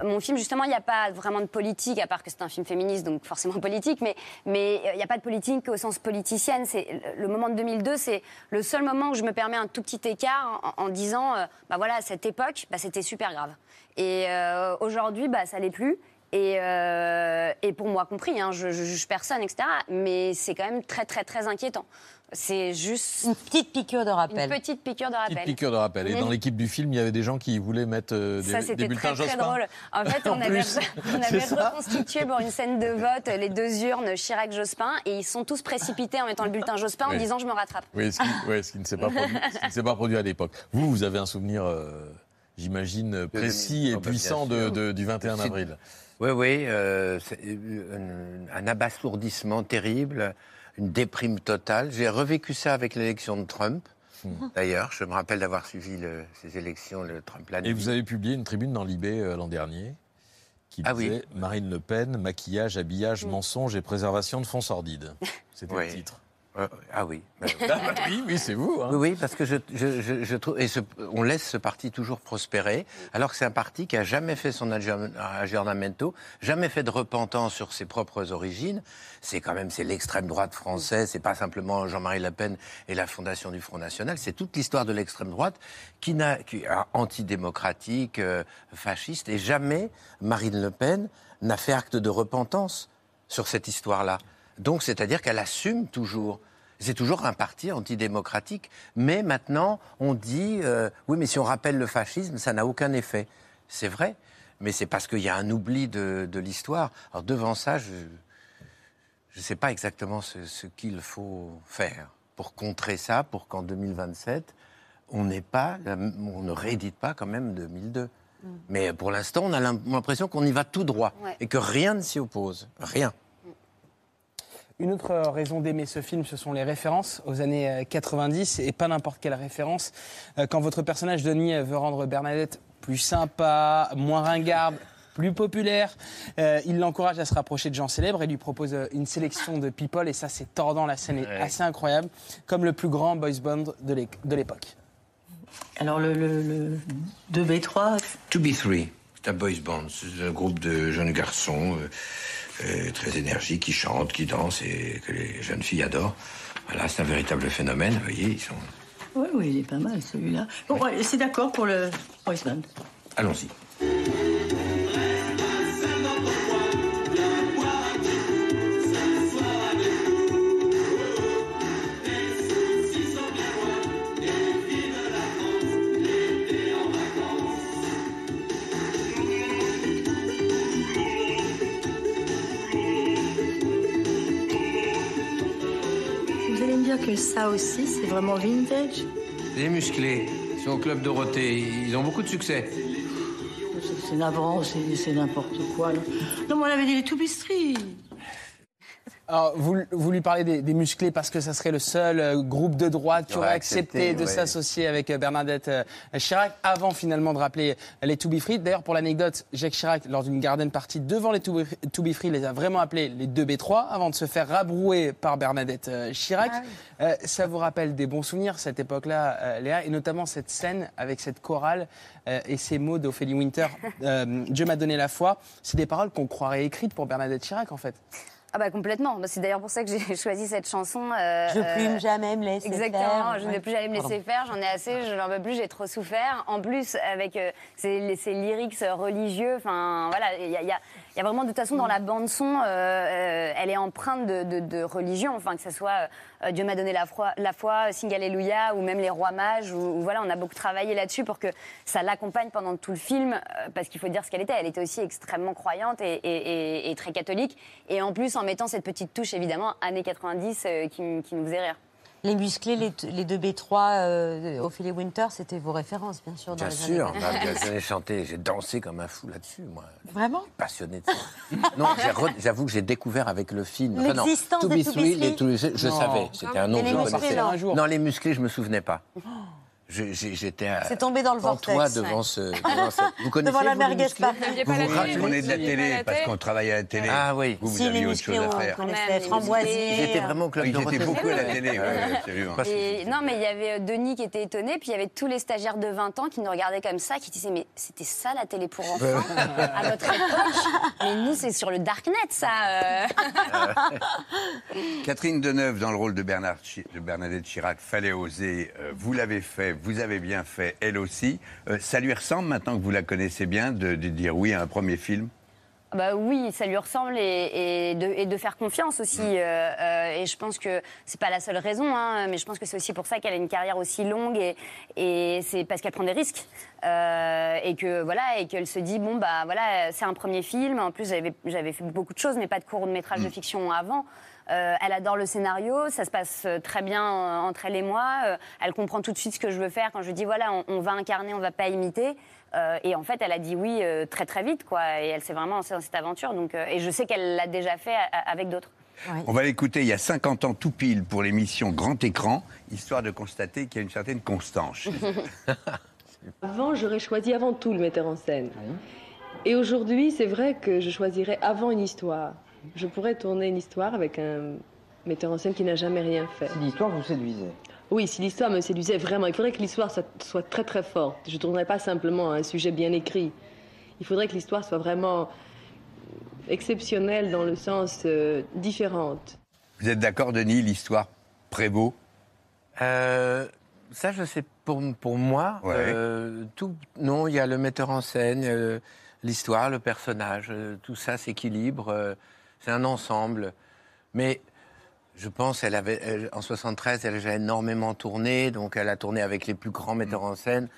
[SPEAKER 12] Euh, mon film, justement, il n'y a pas vraiment de politique, à part que c'est un film féministe, donc forcément politique, mais euh, il n'y a pas de politique au sens politicienne. C'est le moment de 2002, c'est le seul moment où je me permets un tout petit écart en, disant, bah voilà, à cette époque, bah, c'était super grave. Et aujourd'hui, bah ça l'est plus. Et, et pour moi compris, hein, je, je juge personne, etc. Mais c'est quand même très, très, très inquiétant. C'est juste.
[SPEAKER 1] Une petite piqûre de rappel.
[SPEAKER 12] Une petite piqûre de rappel.
[SPEAKER 5] Petite piqûre de rappel. Et
[SPEAKER 12] Mais-
[SPEAKER 5] dans l'équipe du film, il y avait des gens qui voulaient mettre euh, des,
[SPEAKER 12] Ça,
[SPEAKER 5] des
[SPEAKER 12] c'était très, très drôle. En fait,
[SPEAKER 5] En
[SPEAKER 12] on avait,
[SPEAKER 5] plus.
[SPEAKER 12] on avait reconstitué pour une scène de vote les deux urnes Chirac-Jospin et ils sont tous précipités en mettant le bulletin Jospin en disant je me rattrape.
[SPEAKER 5] Oui, ce qui, ouais, ce qui ne s'est pas produit, pas à l'époque. Vous, vous avez un souvenir, euh, j'imagine, précis et puissant de,
[SPEAKER 8] sûr.
[SPEAKER 5] de- du 21
[SPEAKER 8] C'est-
[SPEAKER 5] avril.
[SPEAKER 8] Oui, oui, euh, c'est, euh, un, un abasourdissement terrible, une déprime totale. J'ai revécu ça avec l'élection de Trump.
[SPEAKER 5] Hmm.
[SPEAKER 8] D'ailleurs, je me rappelle d'avoir suivi le- ces élections, le Trump l'année.
[SPEAKER 5] Et vous avez publié une tribune dans Libé euh, l'an dernier qui
[SPEAKER 8] Ah oui.
[SPEAKER 5] disait Marine Le Pen, maquillage, habillage, mensonge et préservation de fonds sordides. C'était
[SPEAKER 8] Oui.
[SPEAKER 5] le titre.
[SPEAKER 8] Euh, ah oui.
[SPEAKER 5] Ah bah oui, oui, c'est vous. hein.
[SPEAKER 8] Oui, oui, parce que je, je, je, je trouve. Et ce- on laisse ce parti toujours prospérer, alors que c'est un parti qui a jamais fait son aggiorn- aggiornamento, jamais fait de repentance sur ses propres origines. C'est quand même c'est l'extrême droite française, c'est pas simplement Jean-Marie Le Pen et la fondation du Front National, c'est toute l'histoire de l'extrême droite qui n'a qui est antidémocratique, euh, fasciste, et jamais Marine Le Pen n'a fait acte de repentance sur cette histoire-là. Donc, c'est-à-dire qu'elle assume toujours. C'est toujours un parti antidémocratique. Mais maintenant, on dit, euh, oui, mais si on rappelle le fascisme, ça n'a aucun effet. C'est vrai, mais c'est parce qu'il y a un oubli de, de l'histoire. Alors, devant ça, je ne sais pas exactement ce, ce qu'il faut faire pour contrer ça, pour qu'en 2027, on n'ait pas, on ne réédite pas quand même 2002. Mais pour l'instant, on a l'im- l'impression qu'on y va tout droit
[SPEAKER 12] Ouais.
[SPEAKER 8] et que rien ne s'y oppose. Rien.
[SPEAKER 15] Une autre euh, raison d'aimer ce film, ce sont les références aux années euh, 90 et pas n'importe quelle référence. Euh, Quand votre personnage Denis euh, veut rendre Bernadette plus sympa, moins ringarde, plus populaire, euh, il l'encourage à se rapprocher de gens célèbres et lui propose euh, une sélection de people et ça c'est tordant, la scène est
[SPEAKER 8] Ouais.
[SPEAKER 15] assez incroyable, comme le plus grand boys band de l'é- de l'époque.
[SPEAKER 16] Alors le, le, le 2B3,
[SPEAKER 8] To Be Three, c'est un boys band. C'est un groupe de jeunes garçons euh, euh, très énergiques qui chantent, qui dansent et que les jeunes filles adorent. Voilà, c'est un véritable phénomène. Vous voyez, ils sont.
[SPEAKER 16] oui, oui, il est pas mal celui-là. Bon, c'est d'accord pour le boys band.
[SPEAKER 8] Allons-y.
[SPEAKER 16] Ça aussi, c'est vraiment vintage
[SPEAKER 8] Les musclés, ils sont au club Dorothée. Ils ont beaucoup de succès.
[SPEAKER 16] C'est- navrant, c'est n'importe quoi. là. Non, mais on avait dit les To Be Street.
[SPEAKER 15] Alors, vous, vous lui parlez des, des musclés parce que ça serait le seul euh, groupe de droite qui aurait accepté,
[SPEAKER 8] accepté,
[SPEAKER 15] de
[SPEAKER 8] ouais.
[SPEAKER 15] s'associer avec euh, Bernadette euh, Chirac avant finalement de rappeler les To Be Free. D'ailleurs, pour l'anecdote, Jacques Chirac, lors d'une garden party devant les To Be, To Be Free, les a vraiment appelés les 2B3 avant de se faire rabrouer par Bernadette euh, Chirac. Euh, ça vous rappelle des bons souvenirs, cette époque-là, euh, Léa, et notamment cette scène avec cette chorale euh, et ces mots d'Ophélie Winter, euh, Dieu m'a donné la foi. C'est des paroles qu'on croirait écrites pour Bernadette Chirac, en fait.
[SPEAKER 12] Ah bah complètement. Bah, C'est d'ailleurs pour ça que j'ai choisi cette chanson. euh,
[SPEAKER 1] Je
[SPEAKER 12] euh,
[SPEAKER 1] plus jamais me laisser
[SPEAKER 12] Exactement,
[SPEAKER 1] faire.
[SPEAKER 12] je ne vais plus jamais me laisser faire, j'en ai assez, je n'en veux plus, j'ai trop souffert. En plus, avec euh, ces, ces lyrics religieux, enfin voilà, il y a, il y a- il y a vraiment de toute façon dans la bande son, euh, euh, elle est empreinte de, religion, enfin que ce soit euh, Dieu m'a donné la foi, la Sing Alléluia, ou même les rois mages, ou, voilà, on a beaucoup travaillé là-dessus pour que ça l'accompagne pendant tout le film, parce qu'il faut dire ce qu'elle était, elle était aussi extrêmement croyante et, très catholique, et en plus en mettant cette petite touche évidemment années 90 euh, qui, qui nous faisait rire.
[SPEAKER 1] Les musclés, les, les deux B3, euh, Ophélie Winter, c'était vos références, bien sûr. Dans
[SPEAKER 8] Bien
[SPEAKER 1] les
[SPEAKER 8] sûr,
[SPEAKER 1] années
[SPEAKER 8] bah,
[SPEAKER 1] 90.
[SPEAKER 8] j'en ai chanté, j'ai dansé comme un fou là-dessus, moi.
[SPEAKER 1] Vraiment
[SPEAKER 8] Passionné de ça. non, j'avoue que j'ai découvert avec le film.
[SPEAKER 1] L'existence des To Be
[SPEAKER 8] les Three, je
[SPEAKER 15] Non.
[SPEAKER 8] savais, c'était un nom que je connaissais.
[SPEAKER 1] non.
[SPEAKER 15] Un jour.
[SPEAKER 8] Non, les musclés, je me souvenais pas. J'étais à-
[SPEAKER 1] C'est tombé dans le vortex,
[SPEAKER 8] devant
[SPEAKER 1] ouais.
[SPEAKER 8] ce. devant ce- Vous connaissez
[SPEAKER 1] Devant la
[SPEAKER 8] vous,
[SPEAKER 1] merguez
[SPEAKER 6] Vous
[SPEAKER 3] pas la
[SPEAKER 6] vous
[SPEAKER 3] télé,
[SPEAKER 6] rappelez qu'on est de la télé parce qu'on travaillait à la télé.
[SPEAKER 8] Ah oui.
[SPEAKER 6] Vous, vous
[SPEAKER 1] Si,
[SPEAKER 6] aviez autre chose à faire.
[SPEAKER 1] connaissait Framboisier.
[SPEAKER 8] Ils étaient vraiment au club
[SPEAKER 6] Ils étaient beaucoup à la télé, oui, absolument.
[SPEAKER 12] Et, non, mais il y avait euh, Denis qui était étonné, puis il y avait tous les stagiaires de 20 ans qui nous regardaient comme ça, qui disaient Mais c'était ça la télé pour enfants à notre époque Mais nous, c'est sur le Darknet, ça euh.
[SPEAKER 6] Catherine Deneuve dans le rôle de, Bernard Chi- de Bernadette Chirac, fallait oser. euh, vous l'avez fait, vous avez bien fait, elle aussi. Euh, ça lui ressemble maintenant que vous la connaissez bien de, de dire oui à un premier film?
[SPEAKER 12] Bah oui, ça lui ressemble et, et de, et de faire confiance aussi. euh, euh, et je pense que c'est pas la seule raison, hein, mais je pense que c'est aussi pour ça qu'elle a une carrière aussi longue et, et c'est parce qu'elle prend des risques Euh, et que voilà et qu'elle se dit bon bah voilà c'est un premier film. En plus j'avais fait beaucoup de choses, mais pas de court métrage de fiction avant. Euh, elle adore le scénario, ça se passe euh, très bien euh, entre elle et moi. Euh, elle comprend tout de suite ce que je veux faire quand je lui dis voilà, on, on va incarner, on va pas imiter. Euh, et en fait, elle a dit oui euh, très très vite, quoi. Et elle s'est vraiment lancée dans cette aventure. Donc, euh, et je sais qu'elle l'a déjà fait a- avec d'autres.
[SPEAKER 6] On va l'écouter il y a 50 ans tout pile pour l'émission Grand Écran, histoire de constater qu'il y a une certaine constance.
[SPEAKER 17] Avant, j'aurais choisi avant tout le metteur en scène. Et aujourd'hui, c'est vrai que je choisirais avant une histoire. Je pourrais tourner une histoire avec un metteur en scène qui n'a jamais rien fait.
[SPEAKER 18] Si l'histoire vous séduisait
[SPEAKER 17] Oui, si l'histoire me séduisait vraiment, il faudrait que l'histoire soit, soit très très forte. Je ne tournerais pas simplement un sujet bien écrit. Il faudrait que l'histoire soit vraiment exceptionnelle dans le sens euh, différente.
[SPEAKER 6] Vous êtes d'accord, Denis, l'histoire prévaut?
[SPEAKER 8] Euh, ça, je sais pour, pour moi.
[SPEAKER 6] Ouais.
[SPEAKER 8] euh, tout, non, il y a le metteur en scène, euh, l'histoire, le personnage, euh, tout ça s'équilibre. C'est un ensemble. Mais je pense, elle avait, elle- en 73, elle a déjà énormément tourné, donc elle a tourné avec les plus grands metteurs en scène.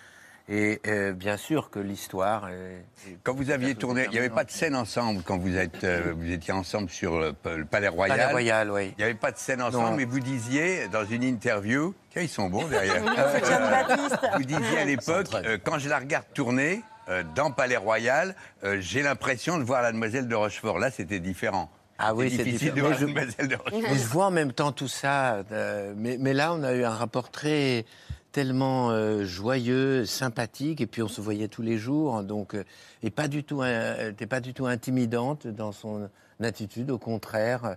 [SPEAKER 8] Et euh, bien sûr que l'histoire. est- est-
[SPEAKER 6] Quand vous aviez tourné, il n'y avait pas de scène ensemble quand vous, êtes, euh, vous étiez ensemble sur le, le Palais Royal.
[SPEAKER 8] Palais Royal, oui.
[SPEAKER 6] Il n'y avait pas de scène ensemble,
[SPEAKER 8] Non.
[SPEAKER 6] mais vous disiez dans une interview, tiens, ils sont bons derrière. Vous disiez à l'époque, euh, quand je la regarde tourner euh, dans Palais Royal, euh, j'ai l'impression de voir la demoiselle de Rochefort. Là, c'était différent.
[SPEAKER 8] Ah oui, c'est
[SPEAKER 6] difficile de voir
[SPEAKER 8] je-
[SPEAKER 6] demoiselle de Rochefort.
[SPEAKER 8] Mais je vois en même temps tout ça. euh, mais, mais là, on a eu un rapport très tellement joyeux, sympathique, et puis on se voyait tous les jours, donc euh, et pas du tout, était pas du tout intimidante dans son attitude, au contraire,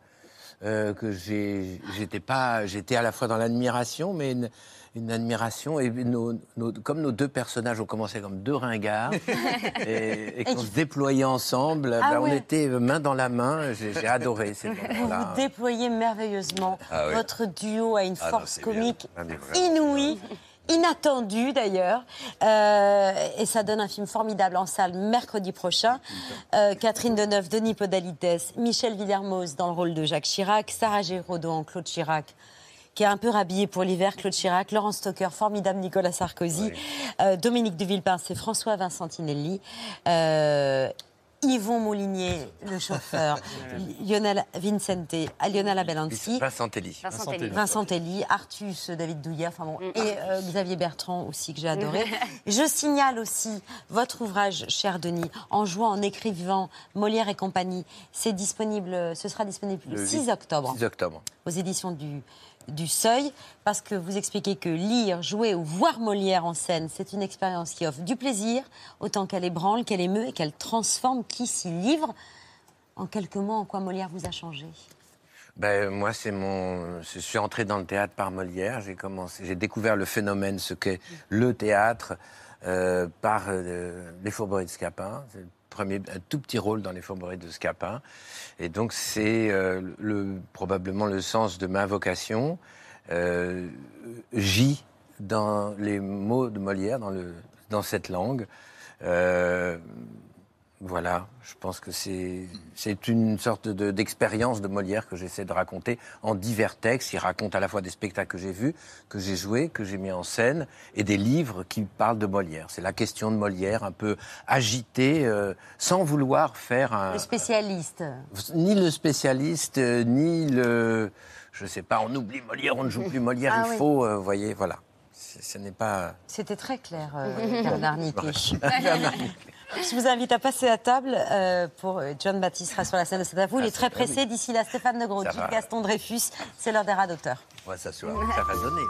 [SPEAKER 8] que j'étais pas, j'étais à la fois dans l'admiration, mais une, admiration et nos- nos- comme nos deux personnages ont commencé comme deux ringards et, et qu'on se déployait ensemble,
[SPEAKER 1] Ah
[SPEAKER 8] ben, on était main dans la main. J'ai, adoré ces
[SPEAKER 1] Vous
[SPEAKER 8] moments-là.
[SPEAKER 1] vous déployez merveilleusement.
[SPEAKER 8] Ah oui.
[SPEAKER 1] Votre duo a une
[SPEAKER 8] Ah
[SPEAKER 1] force comique inouïe. Inattendue d'ailleurs, Euh, et ça donne un film formidable en salle mercredi prochain. Euh, Catherine Deneuve, Denis Podalides, Michel Villermoz dans le rôle de Jacques Chirac, Sarah Géraudot en Claude Chirac, qui est un peu rhabillé pour l'hiver, Claude Chirac, Laurent Stocker, formidable Nicolas Sarkozy, euh, Dominique de Villepin, c'est François Vincentinelli, euh, Yvon Moulinier, le chauffeur, Lionel Vincente, Lionel Abelanski.
[SPEAKER 8] Vincent Telly.
[SPEAKER 12] Vincent Telly.
[SPEAKER 1] Vincent Telly, Artus, David Douillet, enfin bon, et euh, Xavier Bertrand aussi que j'ai adoré. Je signale aussi votre ouvrage, cher Denis, en jouant, en écrivant Molière et compagnie. C'est disponible, ce sera disponible le
[SPEAKER 8] Le
[SPEAKER 1] 6 octobre
[SPEAKER 8] 6 octobre.
[SPEAKER 1] aux éditions du, du Seuil, parce que vous expliquez que lire, jouer ou voir Molière en scène, c'est une expérience qui offre du plaisir, autant qu'elle ébranle, qu'elle émeut et qu'elle transforme qui s'y livre. En quelques mots, en quoi Molière vous a changé?
[SPEAKER 8] Ben, moi, c'est mon. Je suis entré dans le théâtre par Molière. J'ai commencé, j'ai découvert le phénomène, ce qu'est le théâtre, euh, par euh, les Fourberies de Scapin. Un tout petit rôle dans les Fourberies de Scapin. Et donc, c'est euh, le, probablement le sens de ma vocation. Euh, J dans les mots de Molière, dans, le, dans cette langue. Euh, voilà, je pense que c'est c'est une sorte de- d'expérience de, Molière que j'essaie de raconter en divers textes. Il raconte à la fois des spectacles que j'ai vus, que j'ai joués, que j'ai mis en scène, et des livres qui parlent de Molière. C'est la question de Molière, un peu agitée, euh, sans vouloir faire un,
[SPEAKER 1] Le spécialiste.
[SPEAKER 8] ni le spécialiste, euh, ni le... Je sais pas, on oublie Molière, on ne joue plus Molière,
[SPEAKER 1] Ah
[SPEAKER 8] il
[SPEAKER 1] oui.
[SPEAKER 8] faut, euh, vous voyez, voilà. Ce n'est pas...
[SPEAKER 1] C'était très clair, euh, Bernard Niquet. Je vous invite à passer à table euh, pour euh, John Baptiste sera sur la scène de cet vous. Il est très pressé. D'ici là, Stéphane de
[SPEAKER 8] Grouchy,
[SPEAKER 1] Gaston Dreyfus. C'est l'heure des rats d'auteur.
[SPEAKER 6] On va s'asseoir. Ouais.
[SPEAKER 8] Ça va donner.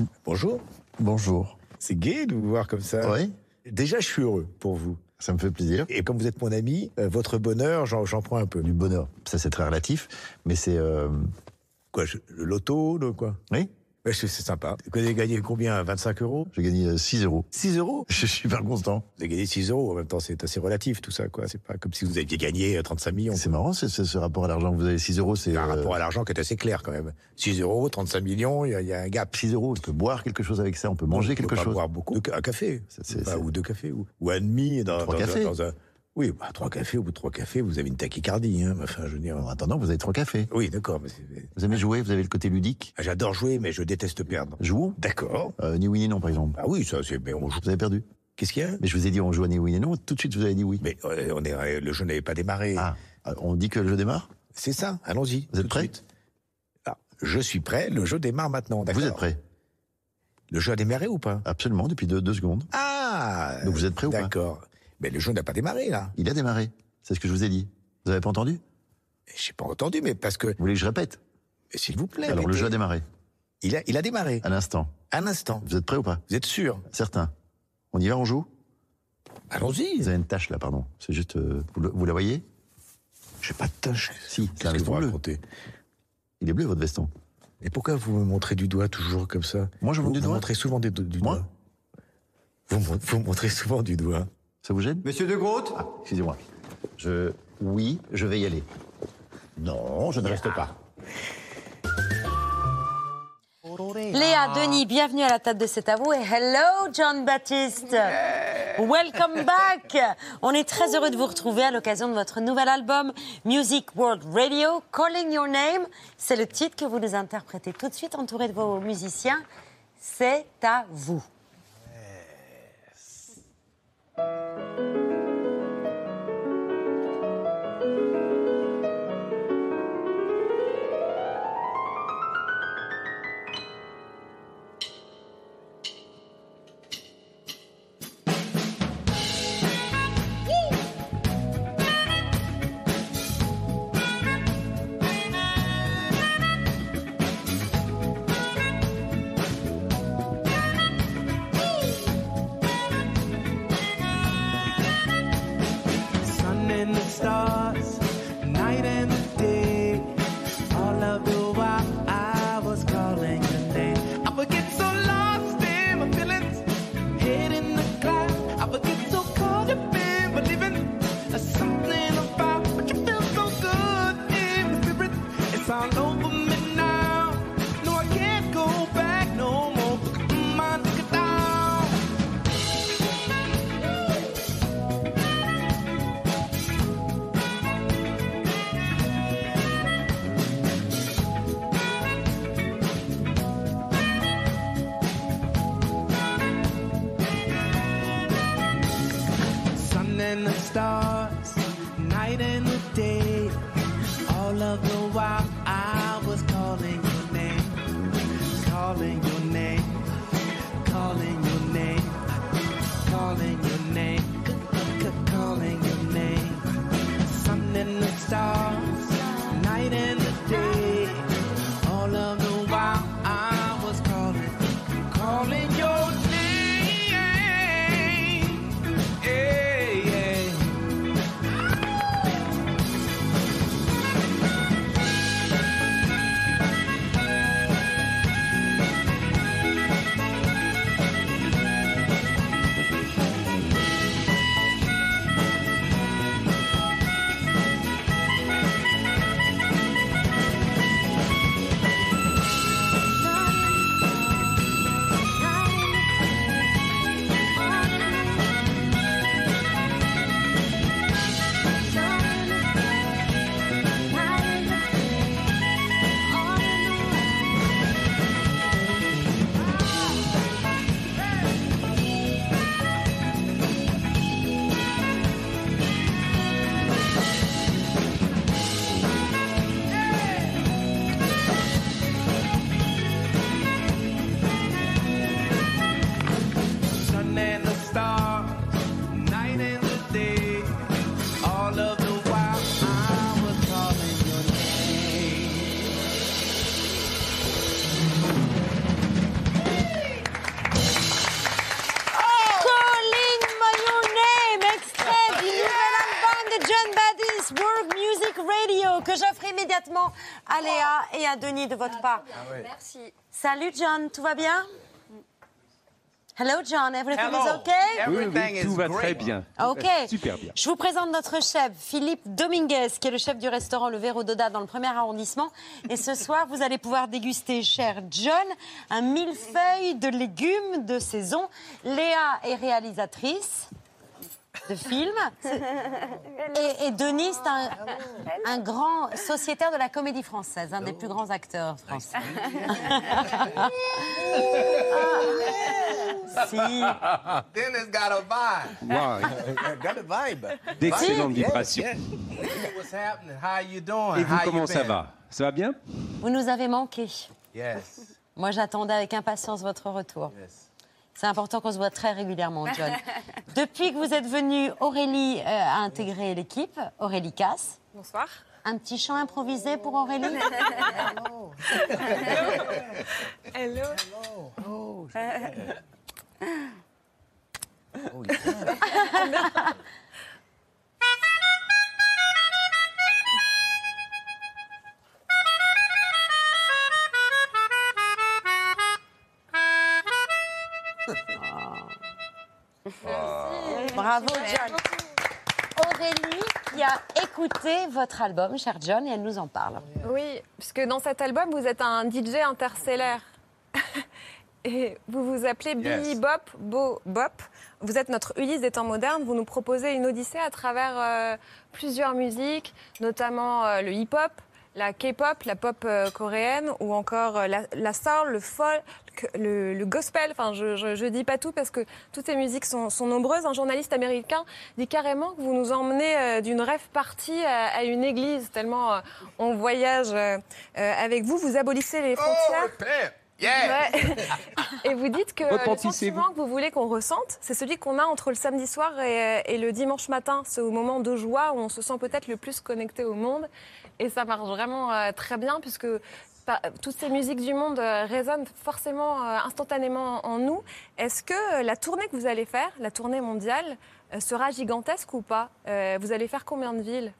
[SPEAKER 18] Bonjour.
[SPEAKER 19] Bonjour.
[SPEAKER 18] C'est gai de vous voir comme ça.
[SPEAKER 19] Oui.
[SPEAKER 18] Déjà, je suis heureux pour vous.
[SPEAKER 19] Ça me fait plaisir.
[SPEAKER 18] Et comme vous êtes mon ami, euh, votre bonheur, j'en prends un peu.
[SPEAKER 19] Du bonheur, ça c'est très relatif, mais c'est
[SPEAKER 18] Quoi, je- le loto, le quoi?
[SPEAKER 19] Oui
[SPEAKER 18] Ouais, C'est sympa. Vous avez gagné combien? 25 euros?
[SPEAKER 19] J'ai gagné euh, 6 euros.
[SPEAKER 18] 6 euros?
[SPEAKER 19] Je suis super constant.
[SPEAKER 18] Vous avez gagné 6 euros, en même temps, c'est assez relatif tout ça, quoi. C'est pas comme si vous aviez gagné euh, 35 millions.
[SPEAKER 19] C'est marrant, c'est ce rapport à l'argent. Vous avez 6 euros, c'est...
[SPEAKER 18] un
[SPEAKER 19] euh,
[SPEAKER 18] rapport à l'argent qui est assez clair quand même. 6 euros, 35 millions, il y, y a un gap.
[SPEAKER 19] 6 euros, on peut boire quelque chose avec ça, on peut manger
[SPEAKER 18] On peut
[SPEAKER 19] quelque
[SPEAKER 18] pas
[SPEAKER 19] chose.
[SPEAKER 18] boire beaucoup. Un café. Pas-
[SPEAKER 19] c'est-
[SPEAKER 18] Ou deux cafés. Ou, ou un demi dans, dans dans un- Oui, bah, trois cafés, au bout de trois cafés, vous avez une tachycardie. Hein. Enfin, je veux dire...
[SPEAKER 19] En attendant, vous avez trois cafés.
[SPEAKER 18] Oui, d'accord. mais
[SPEAKER 19] Vous aimez jouer, vous avez le côté ludique?
[SPEAKER 18] Ah, J'adore jouer, mais je déteste perdre.
[SPEAKER 19] Jouons?
[SPEAKER 18] D'accord.
[SPEAKER 19] euh, Ni oui ni non, par exemple.
[SPEAKER 18] Ah oui, ça, c'est. Mais on joue.
[SPEAKER 19] Vous avez perdu.
[SPEAKER 18] Qu'est-ce qu'il y a?
[SPEAKER 19] Mais je vous ai dit on joue à ni oui ni non, tout de suite vous avez dit oui.
[SPEAKER 18] Mais euh, on est, euh, le jeu n'avait pas démarré.
[SPEAKER 19] Ah, on dit que le jeu démarre?
[SPEAKER 18] C'est ça, allons-y.
[SPEAKER 19] Vous êtes
[SPEAKER 18] suite. Ah, Je suis prêt, le jeu démarre maintenant. d'accord.
[SPEAKER 19] Vous êtes prêts?
[SPEAKER 18] Le jeu a démarré ou pas?
[SPEAKER 19] Absolument, depuis deux, deux secondes.
[SPEAKER 18] Ah
[SPEAKER 19] Donc vous êtes prêts ou pas?
[SPEAKER 18] D'accord. Mais le jeu n'a pas démarré, là.
[SPEAKER 19] Il a démarré. C'est ce que je vous ai dit. Vous avez pas entendu?
[SPEAKER 18] J'ai pas entendu, mais parce que.
[SPEAKER 19] Vous voulez que je répète?
[SPEAKER 18] S'il vous plaît.
[SPEAKER 19] Alors le jeu a démarré.
[SPEAKER 18] Il a, il a démarré.
[SPEAKER 19] À l'instant.
[SPEAKER 18] Un instant.
[SPEAKER 19] Vous êtes prêts ou pas?
[SPEAKER 18] Vous êtes sûr?
[SPEAKER 19] Certain. On y va, on joue?
[SPEAKER 18] Allons-y.
[SPEAKER 19] Vous avez une tâche là, pardon. C'est juste. euh, vous, le- vous la voyez?
[SPEAKER 18] J'ai pas de tâche.
[SPEAKER 19] Si, c'est un veston bleu. Il est bleu votre veston.
[SPEAKER 18] Et pourquoi vous me montrez du doigt toujours comme ça?
[SPEAKER 19] Moi, je vous
[SPEAKER 18] vous,
[SPEAKER 19] montre du
[SPEAKER 18] vous
[SPEAKER 19] doigt
[SPEAKER 18] montrez souvent des du
[SPEAKER 19] Moi?
[SPEAKER 18] doigt. Vous, vous montrez souvent du doigt.
[SPEAKER 19] Ça vous gêne
[SPEAKER 9] Monsieur de Groot
[SPEAKER 19] Ah, excusez-moi. Je. Oui, je vais y aller. Non, je ne reste pas.
[SPEAKER 1] Léa, Denis, bienvenue à la table de cet avou et hello John Baptiste. Welcome back. On est très heureux de vous retrouver à l'occasion de votre nouvel album Music World Radio, Calling Your Name. C'est le titre que vous nous interprétez tout de suite entouré de vos musiciens. C'est à vous.
[SPEAKER 20] Thank you.
[SPEAKER 1] Immédiatement à Léa et à Denis de votre part.
[SPEAKER 12] Merci.
[SPEAKER 1] Salut John, tout va bien? Hello John, everything is okay?
[SPEAKER 21] Oui, oui, tout va très bien.
[SPEAKER 1] Ok.
[SPEAKER 21] Super bien.
[SPEAKER 1] Je vous présente notre chef, Philippe Dominguez, qui est le chef du restaurant Le Véro d'Oda dans le premier arrondissement. Et ce soir, vous allez pouvoir déguster, cher John, un millefeuille de légumes de saison. Léa est réalisatrice de films. Et, et Denis, c'est un, un grand sociétaire de la comédie française, un des plus grands acteurs français. si.
[SPEAKER 20] Dennis got a vibe.
[SPEAKER 21] Wow.
[SPEAKER 20] got a vibe.
[SPEAKER 21] D'excellentes
[SPEAKER 20] Yes,
[SPEAKER 21] vibrations.
[SPEAKER 20] yes. What's happening? How you doing?
[SPEAKER 21] Et vous,
[SPEAKER 20] How
[SPEAKER 21] comment ça va? Ça va bien?
[SPEAKER 1] Vous nous avez manqué.
[SPEAKER 20] Yes.
[SPEAKER 1] Moi, j'attendais avec impatience votre retour. C'est important qu'on se voit très régulièrement, John. Depuis que vous êtes venu, Aurélie euh, a intégré l'équipe. Aurélie Casse.
[SPEAKER 3] Bonsoir.
[SPEAKER 1] Un petit chant improvisé pour Aurélie
[SPEAKER 3] Hello.
[SPEAKER 20] Oh,
[SPEAKER 1] Bravo, écouté votre album, cher John, et elle nous en parle.
[SPEAKER 3] Oui, puisque dans cet album, vous êtes un DJ interstellaire. Et vous vous appelez Billy
[SPEAKER 20] Yes.
[SPEAKER 3] Bop Bo Bop. Vous êtes notre Ulysse des temps modernes. Vous nous proposez une odyssée à travers euh, plusieurs musiques, notamment euh, le hip-hop, la K-pop, la pop euh, coréenne, ou encore euh, la, la soul, le folk, le, le gospel. Enfin, je, je, je dis pas tout parce que toutes ces musiques sont, sont nombreuses. Un journaliste américain dit carrément que vous nous emmenez euh, d'une rêve partie à, à une église, tellement on voyage avec vous. Vous abolissez les frontières.
[SPEAKER 20] repent. Yeah.
[SPEAKER 3] Ouais. Et vous dites que le sentiment que vous voulez qu'on ressente, c'est celui qu'on a entre le samedi soir et, et le dimanche matin. C'est au moment de joie où on se sent peut-être le plus connecté au monde. Et ça marche vraiment euh, très bien puisque toutes ces musiques du monde euh, résonnent forcément euh, instantanément en nous. Est-ce que la tournée que vous allez faire, la tournée mondiale, sera gigantesque ou pas? Vous allez faire combien de villes?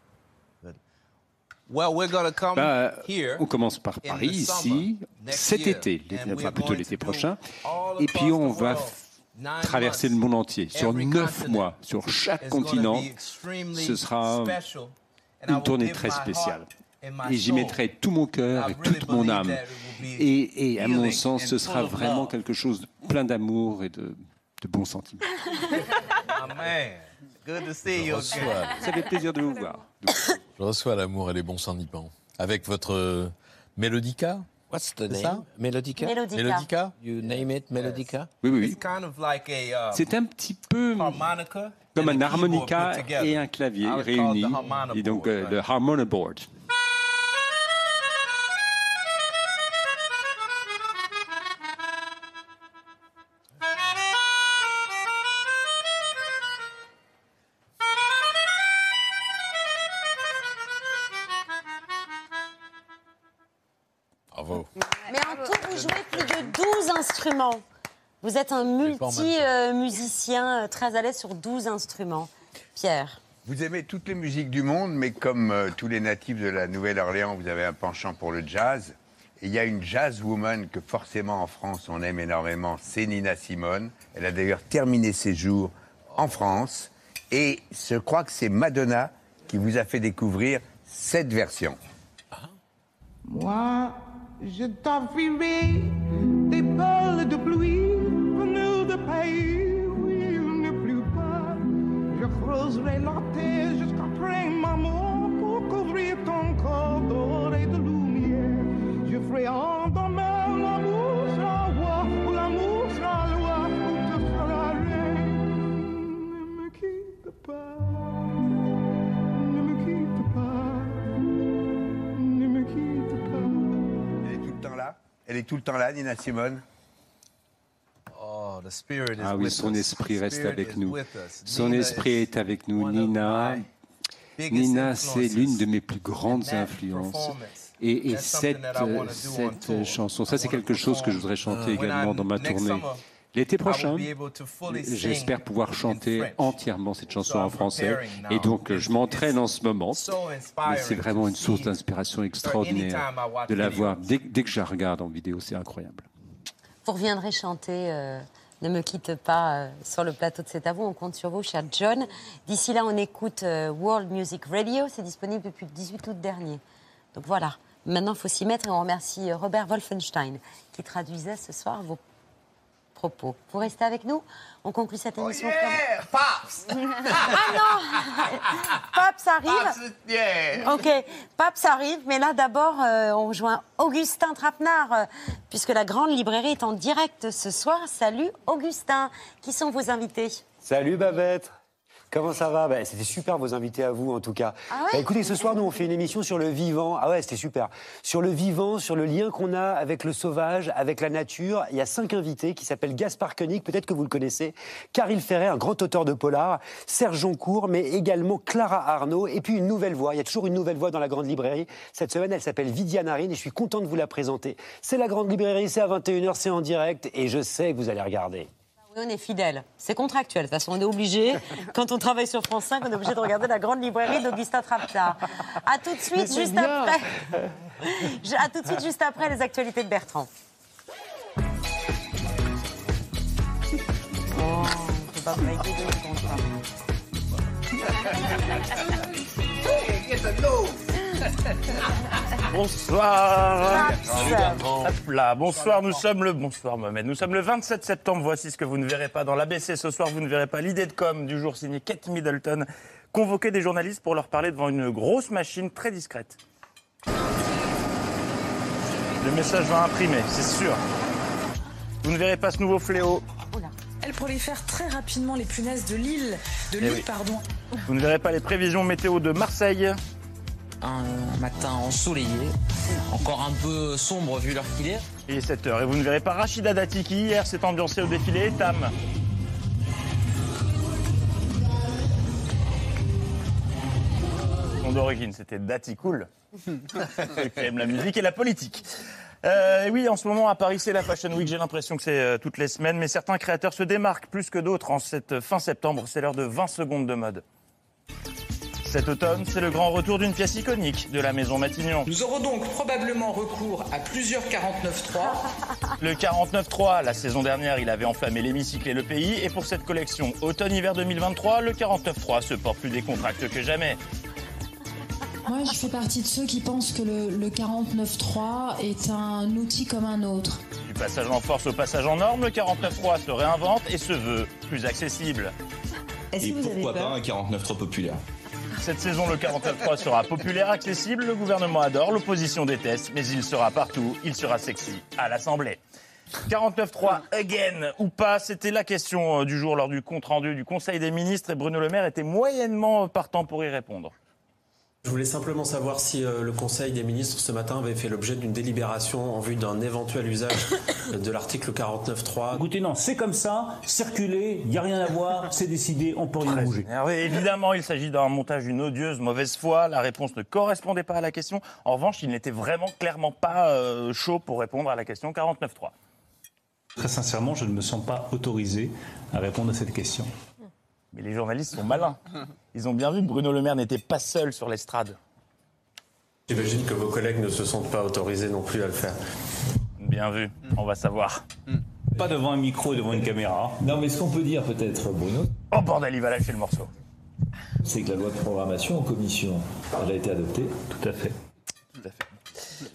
[SPEAKER 20] Well, we're gonna come
[SPEAKER 21] Bah,
[SPEAKER 20] here.
[SPEAKER 21] On commence par
[SPEAKER 20] in
[SPEAKER 21] Paris,
[SPEAKER 20] the
[SPEAKER 21] ici,
[SPEAKER 20] summer, next
[SPEAKER 21] cet été,
[SPEAKER 20] and
[SPEAKER 21] l'été-
[SPEAKER 20] we
[SPEAKER 21] enfin
[SPEAKER 20] are
[SPEAKER 21] plutôt
[SPEAKER 20] going
[SPEAKER 21] l'été
[SPEAKER 20] to
[SPEAKER 21] prochain.
[SPEAKER 20] all
[SPEAKER 21] Et puis on
[SPEAKER 20] the
[SPEAKER 21] va
[SPEAKER 20] world,
[SPEAKER 21] f-
[SPEAKER 20] nine
[SPEAKER 21] traverser le
[SPEAKER 20] months.
[SPEAKER 21] monde entier. Sur neuf
[SPEAKER 20] continent.
[SPEAKER 21] mois, sur chaque continent, ce sera une tournée très spéciale. Et j'y mettrai tout mon cœur et toute mon âme. Et, et à mon sens, ce sera vraiment quelque chose de plein d'amour et de, de bons sentiments.
[SPEAKER 20] Man, good to see you.
[SPEAKER 21] Ça fait plaisir de vous voir.
[SPEAKER 5] Je reçois l'amour et les bons sentiments. Avec votre euh, Mélodica
[SPEAKER 8] What's the
[SPEAKER 5] C'est
[SPEAKER 8] name?
[SPEAKER 5] ça
[SPEAKER 8] Melodica?
[SPEAKER 1] Mélodica.
[SPEAKER 5] Mélodica
[SPEAKER 8] You name it, Melodica?
[SPEAKER 21] Oui, oui,
[SPEAKER 20] It's
[SPEAKER 21] oui.
[SPEAKER 20] kind of like a uh,
[SPEAKER 21] C'est un petit peu
[SPEAKER 20] harmonica
[SPEAKER 21] comme
[SPEAKER 20] and
[SPEAKER 21] un harmonica et un clavier réunis. Et donc euh, le harmonica board.
[SPEAKER 1] Instruments. Vous êtes un
[SPEAKER 5] pas en même temps.
[SPEAKER 1] multi-musicien très à l'aise sur 12 instruments. Pierre.
[SPEAKER 6] Vous aimez toutes les musiques du monde, mais comme euh, tous les natifs de la Nouvelle-Orléans, vous avez un penchant pour le jazz. Et il y a une jazz woman que forcément en France on aime énormément, c'est Nina Simone. Elle a d'ailleurs terminé ses jours en France. Et je crois que c'est Madonna qui vous a fait découvrir cette version.
[SPEAKER 22] Moi, je t'offrirai
[SPEAKER 6] Elle est tout le temps là, Nina Simone
[SPEAKER 20] Oh, the spirit is
[SPEAKER 21] Ah oui, son esprit
[SPEAKER 20] The
[SPEAKER 21] reste avec
[SPEAKER 20] is
[SPEAKER 21] nous. Son
[SPEAKER 20] Nina
[SPEAKER 21] esprit
[SPEAKER 20] is
[SPEAKER 21] est avec nous. Nina, Nina, c'est
[SPEAKER 20] influences.
[SPEAKER 21] l'une de mes plus grandes influences. Et, cette,
[SPEAKER 20] on
[SPEAKER 21] cette chanson, ça c'est quelque chose que je voudrais chanter
[SPEAKER 20] When
[SPEAKER 21] également dans ma tournée. L'été prochain, j'espère pouvoir chanter entièrement cette chanson
[SPEAKER 23] So
[SPEAKER 21] en français. Et donc, je m'entraîne en ce moment. Mais c'est vraiment une source d'inspiration extraordinaire de la voir. Dès, dès que je la regarde en vidéo, c'est incroyable.
[SPEAKER 1] Vous reviendrez chanter euh, Ne me quitte pas euh, sur le plateau de cet avou. On compte sur vous, cher John. D'ici là, on écoute euh, World Music Radio. C'est disponible depuis le 18 août dernier. Donc voilà. Maintenant, il faut s'y mettre et on remercie Robert Wolfenstein qui traduisait ce soir vos propos. Vous restez avec nous On conclut cette émission.
[SPEAKER 23] Yeah, Pops!
[SPEAKER 1] ah non Paps arrive.
[SPEAKER 23] Pops, yeah.
[SPEAKER 1] Ok, Paps arrive, mais là d'abord, euh, on rejoint Augustin Trapenard, euh, puisque la grande librairie est en direct ce soir. Salut Augustin, qui sont vos invités?
[SPEAKER 24] Salut Babette Comment ça va? Bah, C'était super vos invités à vous en tout cas.
[SPEAKER 1] Ah ouais?
[SPEAKER 24] Bah, écoutez, ce soir nous on fait une émission sur le vivant. Ah ouais, c'était super. Sur le vivant, sur le lien qu'on a avec le sauvage, avec la nature. Il y a cinq invités qui s'appellent Gaspard Koenig, peut-être que vous le connaissez, Caril Ferret, un grand auteur de polar, Serge Joncourt, mais également Clara Arnaud, et puis une nouvelle voix. Il y a toujours une nouvelle voix dans la grande librairie. Cette semaine, elle s'appelle Vidia Narine et je suis content de vous la présenter. C'est la grande librairie, c'est à 21h, c'est en direct et je sais que vous allez regarder.
[SPEAKER 1] Est fidèles. C'est contractuel. De toute façon, on est obligé, quand on travaille sur France 5, on est obligé de regarder la grande librairie d'Augustin Trapenard. A tout de suite, juste
[SPEAKER 24] bien.
[SPEAKER 1] après. À tout de suite, juste après les actualités de Bertrand. Oh, on peut pas breaker deux secondes,
[SPEAKER 11] Bonsoir. Hop là, bonsoir, nous sommes le bonsoir Mohamed. Nous sommes le 27 septembre. Voici ce que vous ne verrez pas dans l'ABC ce soir. Vous ne verrez pas l'idée de com du jour signée Kate Middleton, convoquer des journalistes pour leur parler devant une grosse machine très discrète. Le message va imprimer, c'est sûr. Vous ne verrez pas ce nouveau fléau.
[SPEAKER 25] Elle prolifère très rapidement les punaises de l'île, de
[SPEAKER 11] Eh
[SPEAKER 25] l'île,
[SPEAKER 11] oui.
[SPEAKER 25] pardon.
[SPEAKER 11] Vous ne verrez pas les prévisions météo de Marseille.
[SPEAKER 26] Un matin ensoleillé, encore un peu sombre vu l'heure qu'il est.
[SPEAKER 11] Il est 7h et vous ne verrez pas Rachida Dati qui hier s'est ambiancée au défilé Etam. Son d'origine, c'était Dati Cool. Celui qui aime la musique et la politique. Euh, et oui, en ce moment à Paris, c'est la Fashion Week. J'ai l'impression que c'est euh, toutes les semaines, mais certains créateurs se démarquent plus que d'autres en cette fin septembre. C'est l'heure de 20 secondes de mode. Cet automne, c'est le grand retour d'une pièce iconique de la maison Matignon.
[SPEAKER 25] Nous aurons donc probablement recours à plusieurs 49.3.
[SPEAKER 11] Le 49.3, la saison dernière, il avait enflammé l'hémicycle et le pays. Et pour cette collection automne-hiver 2023, le 49.3 se porte plus décontracté que jamais.
[SPEAKER 27] Moi, je fais partie de ceux qui pensent que le, le 49.3 est un outil comme un autre.
[SPEAKER 11] Du passage en force au passage en norme, le 49.3 se réinvente et se veut plus accessible.
[SPEAKER 28] Et pourquoi pas un 49 trop populaire?
[SPEAKER 11] Cette saison, le 49.3 sera populaire, accessible, le gouvernement adore, l'opposition déteste, mais il sera partout, il sera sexy à l'Assemblée. 49.3 again ou pas, c'était la question euh, du jour lors du compte-rendu du Conseil des ministres et Bruno Le Maire était moyennement partant pour y répondre.
[SPEAKER 29] Je voulais simplement savoir si euh, le Conseil des ministres ce matin avait fait l'objet d'une délibération en vue d'un éventuel usage de l'article 49.3.
[SPEAKER 30] Écoutez, non, c'est comme ça, circuler, il n'y a rien à voir, c'est décidé, on peut rien bouger.
[SPEAKER 11] énervé. Évidemment, il s'agit d'un montage d'une odieuse mauvaise foi. La réponse ne correspondait pas à la question. En revanche, il n'était vraiment clairement pas euh, chaud pour répondre à la question 49.3.
[SPEAKER 30] Très sincèrement, je ne me sens pas autorisé à répondre à cette question.
[SPEAKER 11] Mais les journalistes sont malins. Ils ont bien vu que Bruno Le Maire n'était pas seul sur l'estrade.
[SPEAKER 29] J'imagine que vos collègues ne se sentent pas autorisés non plus à le faire.
[SPEAKER 11] Bien vu, on va savoir.
[SPEAKER 30] Pas devant un micro et devant une caméra.
[SPEAKER 31] Non, mais ce qu'on peut dire peut-être, Bruno,
[SPEAKER 11] Oh bordel, il va lâcher le morceau.
[SPEAKER 31] c'est que la loi de programmation en commission, elle a été adoptée.
[SPEAKER 30] Tout à fait.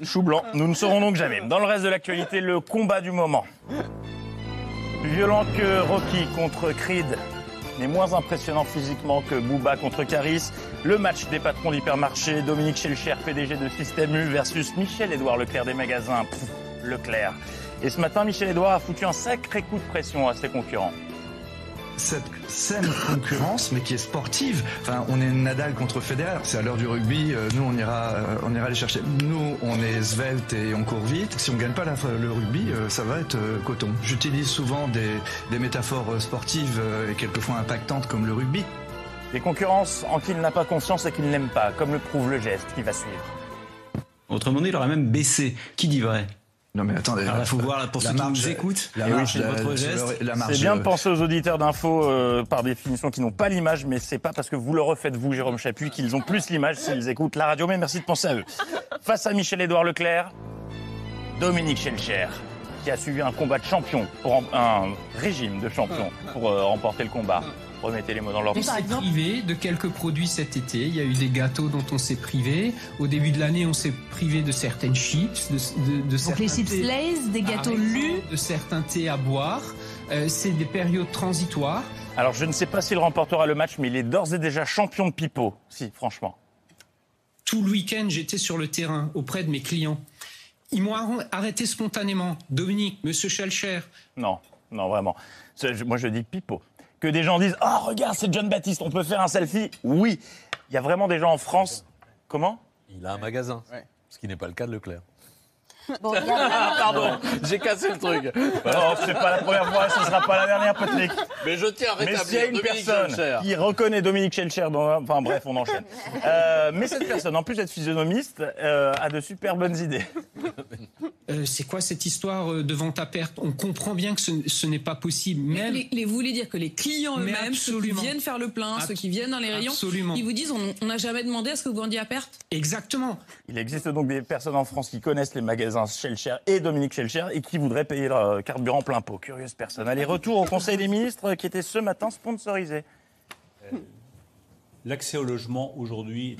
[SPEAKER 11] Chou blanc, nous ne saurons donc jamais. Dans le reste de l'actualité, le combat du moment. Plus violent que Rocky contre Creed, mais moins impressionnant physiquement que Booba contre Caris. Le match des patrons d'hypermarché, Dominique Schelcher, PDG de Système U, versus Michel-Édouard Leclerc des magasins. Pff, Leclerc. Et ce matin, Michel-Édouard a foutu un sacré coup de pression à ses concurrents.
[SPEAKER 32] Cette saine concurrence, mais qui est sportive. Enfin, on est Nadal contre Federer. C'est à l'heure du rugby. euh, nous, on ira, euh, on ira les chercher. Nous, on est svelte et on court vite. Si on gagne pas la- le rugby, euh, ça va être coton. J'utilise souvent des, des métaphores sportives et quelquefois impactantes comme le rugby.
[SPEAKER 11] Des concurrences en qui il n'a pas confiance et qu'il n'aime pas, comme le prouve le geste qui va suivre.
[SPEAKER 31] Autrement dit, il aurait même baissé. Qui dit vrai?
[SPEAKER 32] Non mais attendez,
[SPEAKER 33] il faut voir pour
[SPEAKER 32] la
[SPEAKER 33] ceux qui nous écoutent.
[SPEAKER 32] la
[SPEAKER 33] oui,
[SPEAKER 32] marge
[SPEAKER 33] c'est
[SPEAKER 32] de-
[SPEAKER 33] votre geste.
[SPEAKER 32] le- la marge
[SPEAKER 11] C'est bien
[SPEAKER 32] de-
[SPEAKER 11] penser aux auditeurs d'infos euh, par définition qui n'ont pas l'image, mais c'est pas parce que vous le refaites vous, Jérôme Chapuis, qu'ils ont plus l'image s'ils écoutent la radio. Mais merci de penser à eux. Face à Michel-Édouard Leclerc, Dominique Schelcher, qui a suivi un combat de champion, pour un régime de champion pour euh, remporter le combat. Remettez les mots dans leur
[SPEAKER 34] On s'est privé de quelques produits cet été. Il y a eu des gâteaux dont on s'est privé. Au début de l'année, on s'est privé de certaines chips, de, de, de
[SPEAKER 27] Donc
[SPEAKER 34] certains
[SPEAKER 27] les chips Lay's, des gâteaux lus.
[SPEAKER 34] de certains thés à boire. Euh, c'est des périodes transitoires.
[SPEAKER 11] Alors je ne sais pas s'il remportera le match, mais il est d'ores et déjà champion de pipeau. Si, franchement.
[SPEAKER 34] Tout le week-end, j'étais sur le terrain auprès de mes clients. Ils m'ont arr- arrêté spontanément. Dominique, Monsieur Schelcher.
[SPEAKER 11] Non, non, vraiment. Moi, je dis pipeau. Que des gens disent Oh, regarde, c'est John Baptiste, on peut faire un selfie Oui. Il y a vraiment des gens en France. Comment?
[SPEAKER 5] Il a un magasin. Ce qui n'est pas le cas de Leclerc.
[SPEAKER 1] Bon, il y a-
[SPEAKER 5] Pardon, j'ai cassé le truc.
[SPEAKER 11] Non, c'est pas la première fois, ce sera pas la dernière, Patrick.
[SPEAKER 5] Mais je tiens à
[SPEAKER 11] Mais s'il y a
[SPEAKER 5] rétablir
[SPEAKER 11] une
[SPEAKER 5] Dominique
[SPEAKER 11] personne
[SPEAKER 5] Schelcher.
[SPEAKER 11] qui reconnaît Dominique Schelcher, dans... enfin bref, on enchaîne. Euh, mais cette personne, en plus d'être physionomiste, euh, a de super bonnes idées.
[SPEAKER 34] Euh, c'est quoi cette histoire euh, de vente à perte? On comprend bien que ce, ce n'est pas possible. Même
[SPEAKER 27] Les, les- vous voulez dire que les clients
[SPEAKER 34] Mais
[SPEAKER 27] eux-mêmes, ceux qui
[SPEAKER 34] absolument.
[SPEAKER 27] viennent faire le plein,
[SPEAKER 34] Ab-
[SPEAKER 27] ceux qui viennent dans les rayons,
[SPEAKER 34] Absolument.
[SPEAKER 27] ils vous disent on on n'a jamais demandé à ce que vous vendiez à perte?
[SPEAKER 34] Exactement.
[SPEAKER 11] Il existe donc des personnes en France qui connaissent les magasins Schelcher et Dominique Schelcher et qui voudraient payer leur euh, carburant plein pot. Curieuse personne. Allez, retour au Conseil des ministres qui était ce matin sponsorisé.
[SPEAKER 30] L'accès au logement aujourd'hui.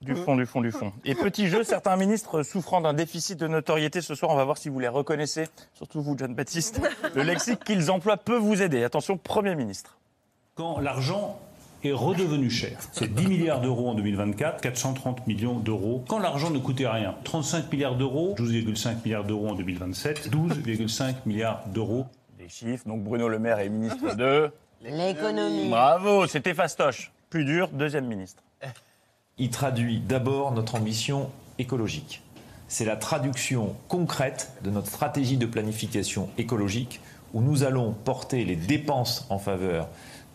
[SPEAKER 11] Du fond, du fond, du fond. Et petit jeu, certains ministres souffrant d'un déficit de notoriété ce soir, on va voir si vous les reconnaissez, surtout vous, John Baptiste. Le lexique qu'ils emploient peut vous aider. Attention, Premier ministre.
[SPEAKER 30] Quand l'argent est redevenu cher, c'est 10 milliards d'euros en 2024, 430 millions d'euros. Quand l'argent ne coûtait rien, 35 milliards d'euros, 12,5 milliards d'euros en 2027, 12,5 milliards d'euros.
[SPEAKER 11] Les chiffres, donc Bruno Le Maire est ministre de...
[SPEAKER 1] L'économie.
[SPEAKER 11] Bravo, c'était fastoche. Plus dur, deuxième ministre.
[SPEAKER 31] Il traduit d'abord notre ambition écologique. C'est la traduction concrète de notre stratégie de planification écologique où nous allons porter les dépenses en faveur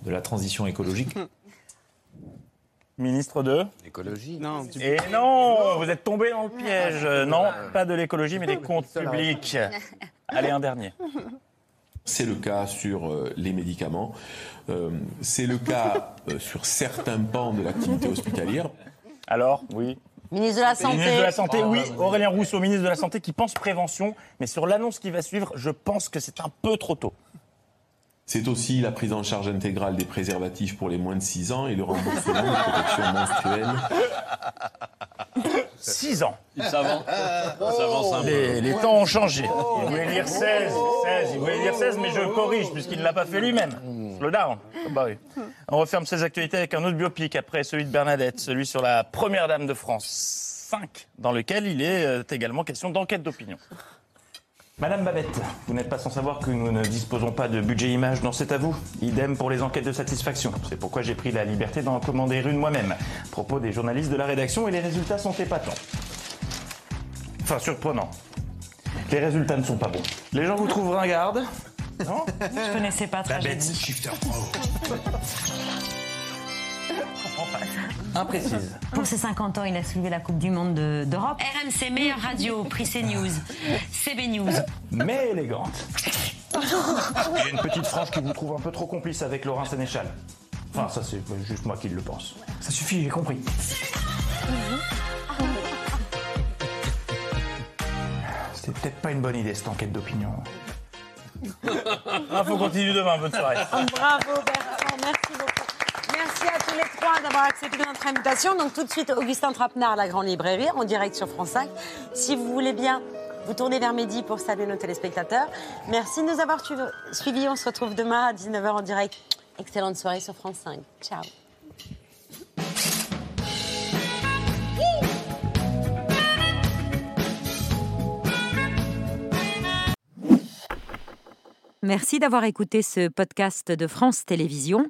[SPEAKER 31] de la transition écologique
[SPEAKER 11] Ministre de
[SPEAKER 8] Écologie.
[SPEAKER 35] Non.
[SPEAKER 11] Et non, vous êtes tombé dans le piège. Euh, Non, pas de l'écologie, mais des comptes publics. Allez, un dernier.
[SPEAKER 36] C'est le cas sur euh, les médicaments. Euh, c'est le cas euh, sur certains pans de l'activité hospitalière.
[SPEAKER 11] Alors, oui.
[SPEAKER 1] Ministre de la Santé.
[SPEAKER 11] Ministre de la Santé, oui. Aurélien Rousseau, ministre de la Santé, qui pense prévention. Mais sur l'annonce qui va suivre, je pense que c'est un peu trop tôt.
[SPEAKER 36] C'est aussi la prise en charge intégrale des préservatifs pour les moins de 6 ans et le remboursement de protection menstruelle.
[SPEAKER 11] 6 ans.
[SPEAKER 5] Il s'avance. Peu.
[SPEAKER 11] Les, les temps ont changé. Il voulait dire 16, 16, il voulait dire 16, mais je corrige, puisqu'il ne l'a pas fait lui-même. Slow down. Ah bah oui. On referme ces actualités avec un autre biopic après celui de Bernadette, celui sur la première dame de France 5, dans lequel il est euh, également question d'enquête d'opinion. Madame Babette, vous n'êtes pas sans savoir que nous ne disposons pas de budget image dans C'est à vous. Idem pour les enquêtes de satisfaction. C'est pourquoi j'ai pris la liberté d'en commander une moi-même. À propos des journalistes de la rédaction et les résultats sont épatants. Enfin, surprenants. Les résultats ne sont pas bons. Les gens vous trouvent ringarde Non?
[SPEAKER 27] Je connaissais pas
[SPEAKER 11] Babette.
[SPEAKER 35] Shifter Pro.
[SPEAKER 11] Imprécise.
[SPEAKER 27] Pour ses 50 ans, il a soulevé la Coupe du Monde de- d'Europe. RMC, meilleure radio, prix CNews, CB News.
[SPEAKER 11] mais élégante. Il y a une petite frange qui vous trouve un peu trop complice avec Laurent Sénéchal. Enfin, ça c'est juste moi qui le pense. Ça suffit, j'ai compris. C'était peut-être pas une bonne idée cette enquête d'opinion. Ah, faut continuer demain, bonne soirée.
[SPEAKER 1] Bravo Bertrand, merci beaucoup. Merci à tous les trois d'avoir accepté notre invitation. Donc tout de suite, Augustin Trapenard, la Grande Librairie, en direct sur France 5. Si vous voulez bien, vous tournez vers midi pour saluer nos téléspectateurs. Merci de nous avoir suivis. On se retrouve demain à 19h en direct. Excellente soirée sur France 5. Ciao.
[SPEAKER 37] Merci d'avoir écouté ce podcast de France Télévisions.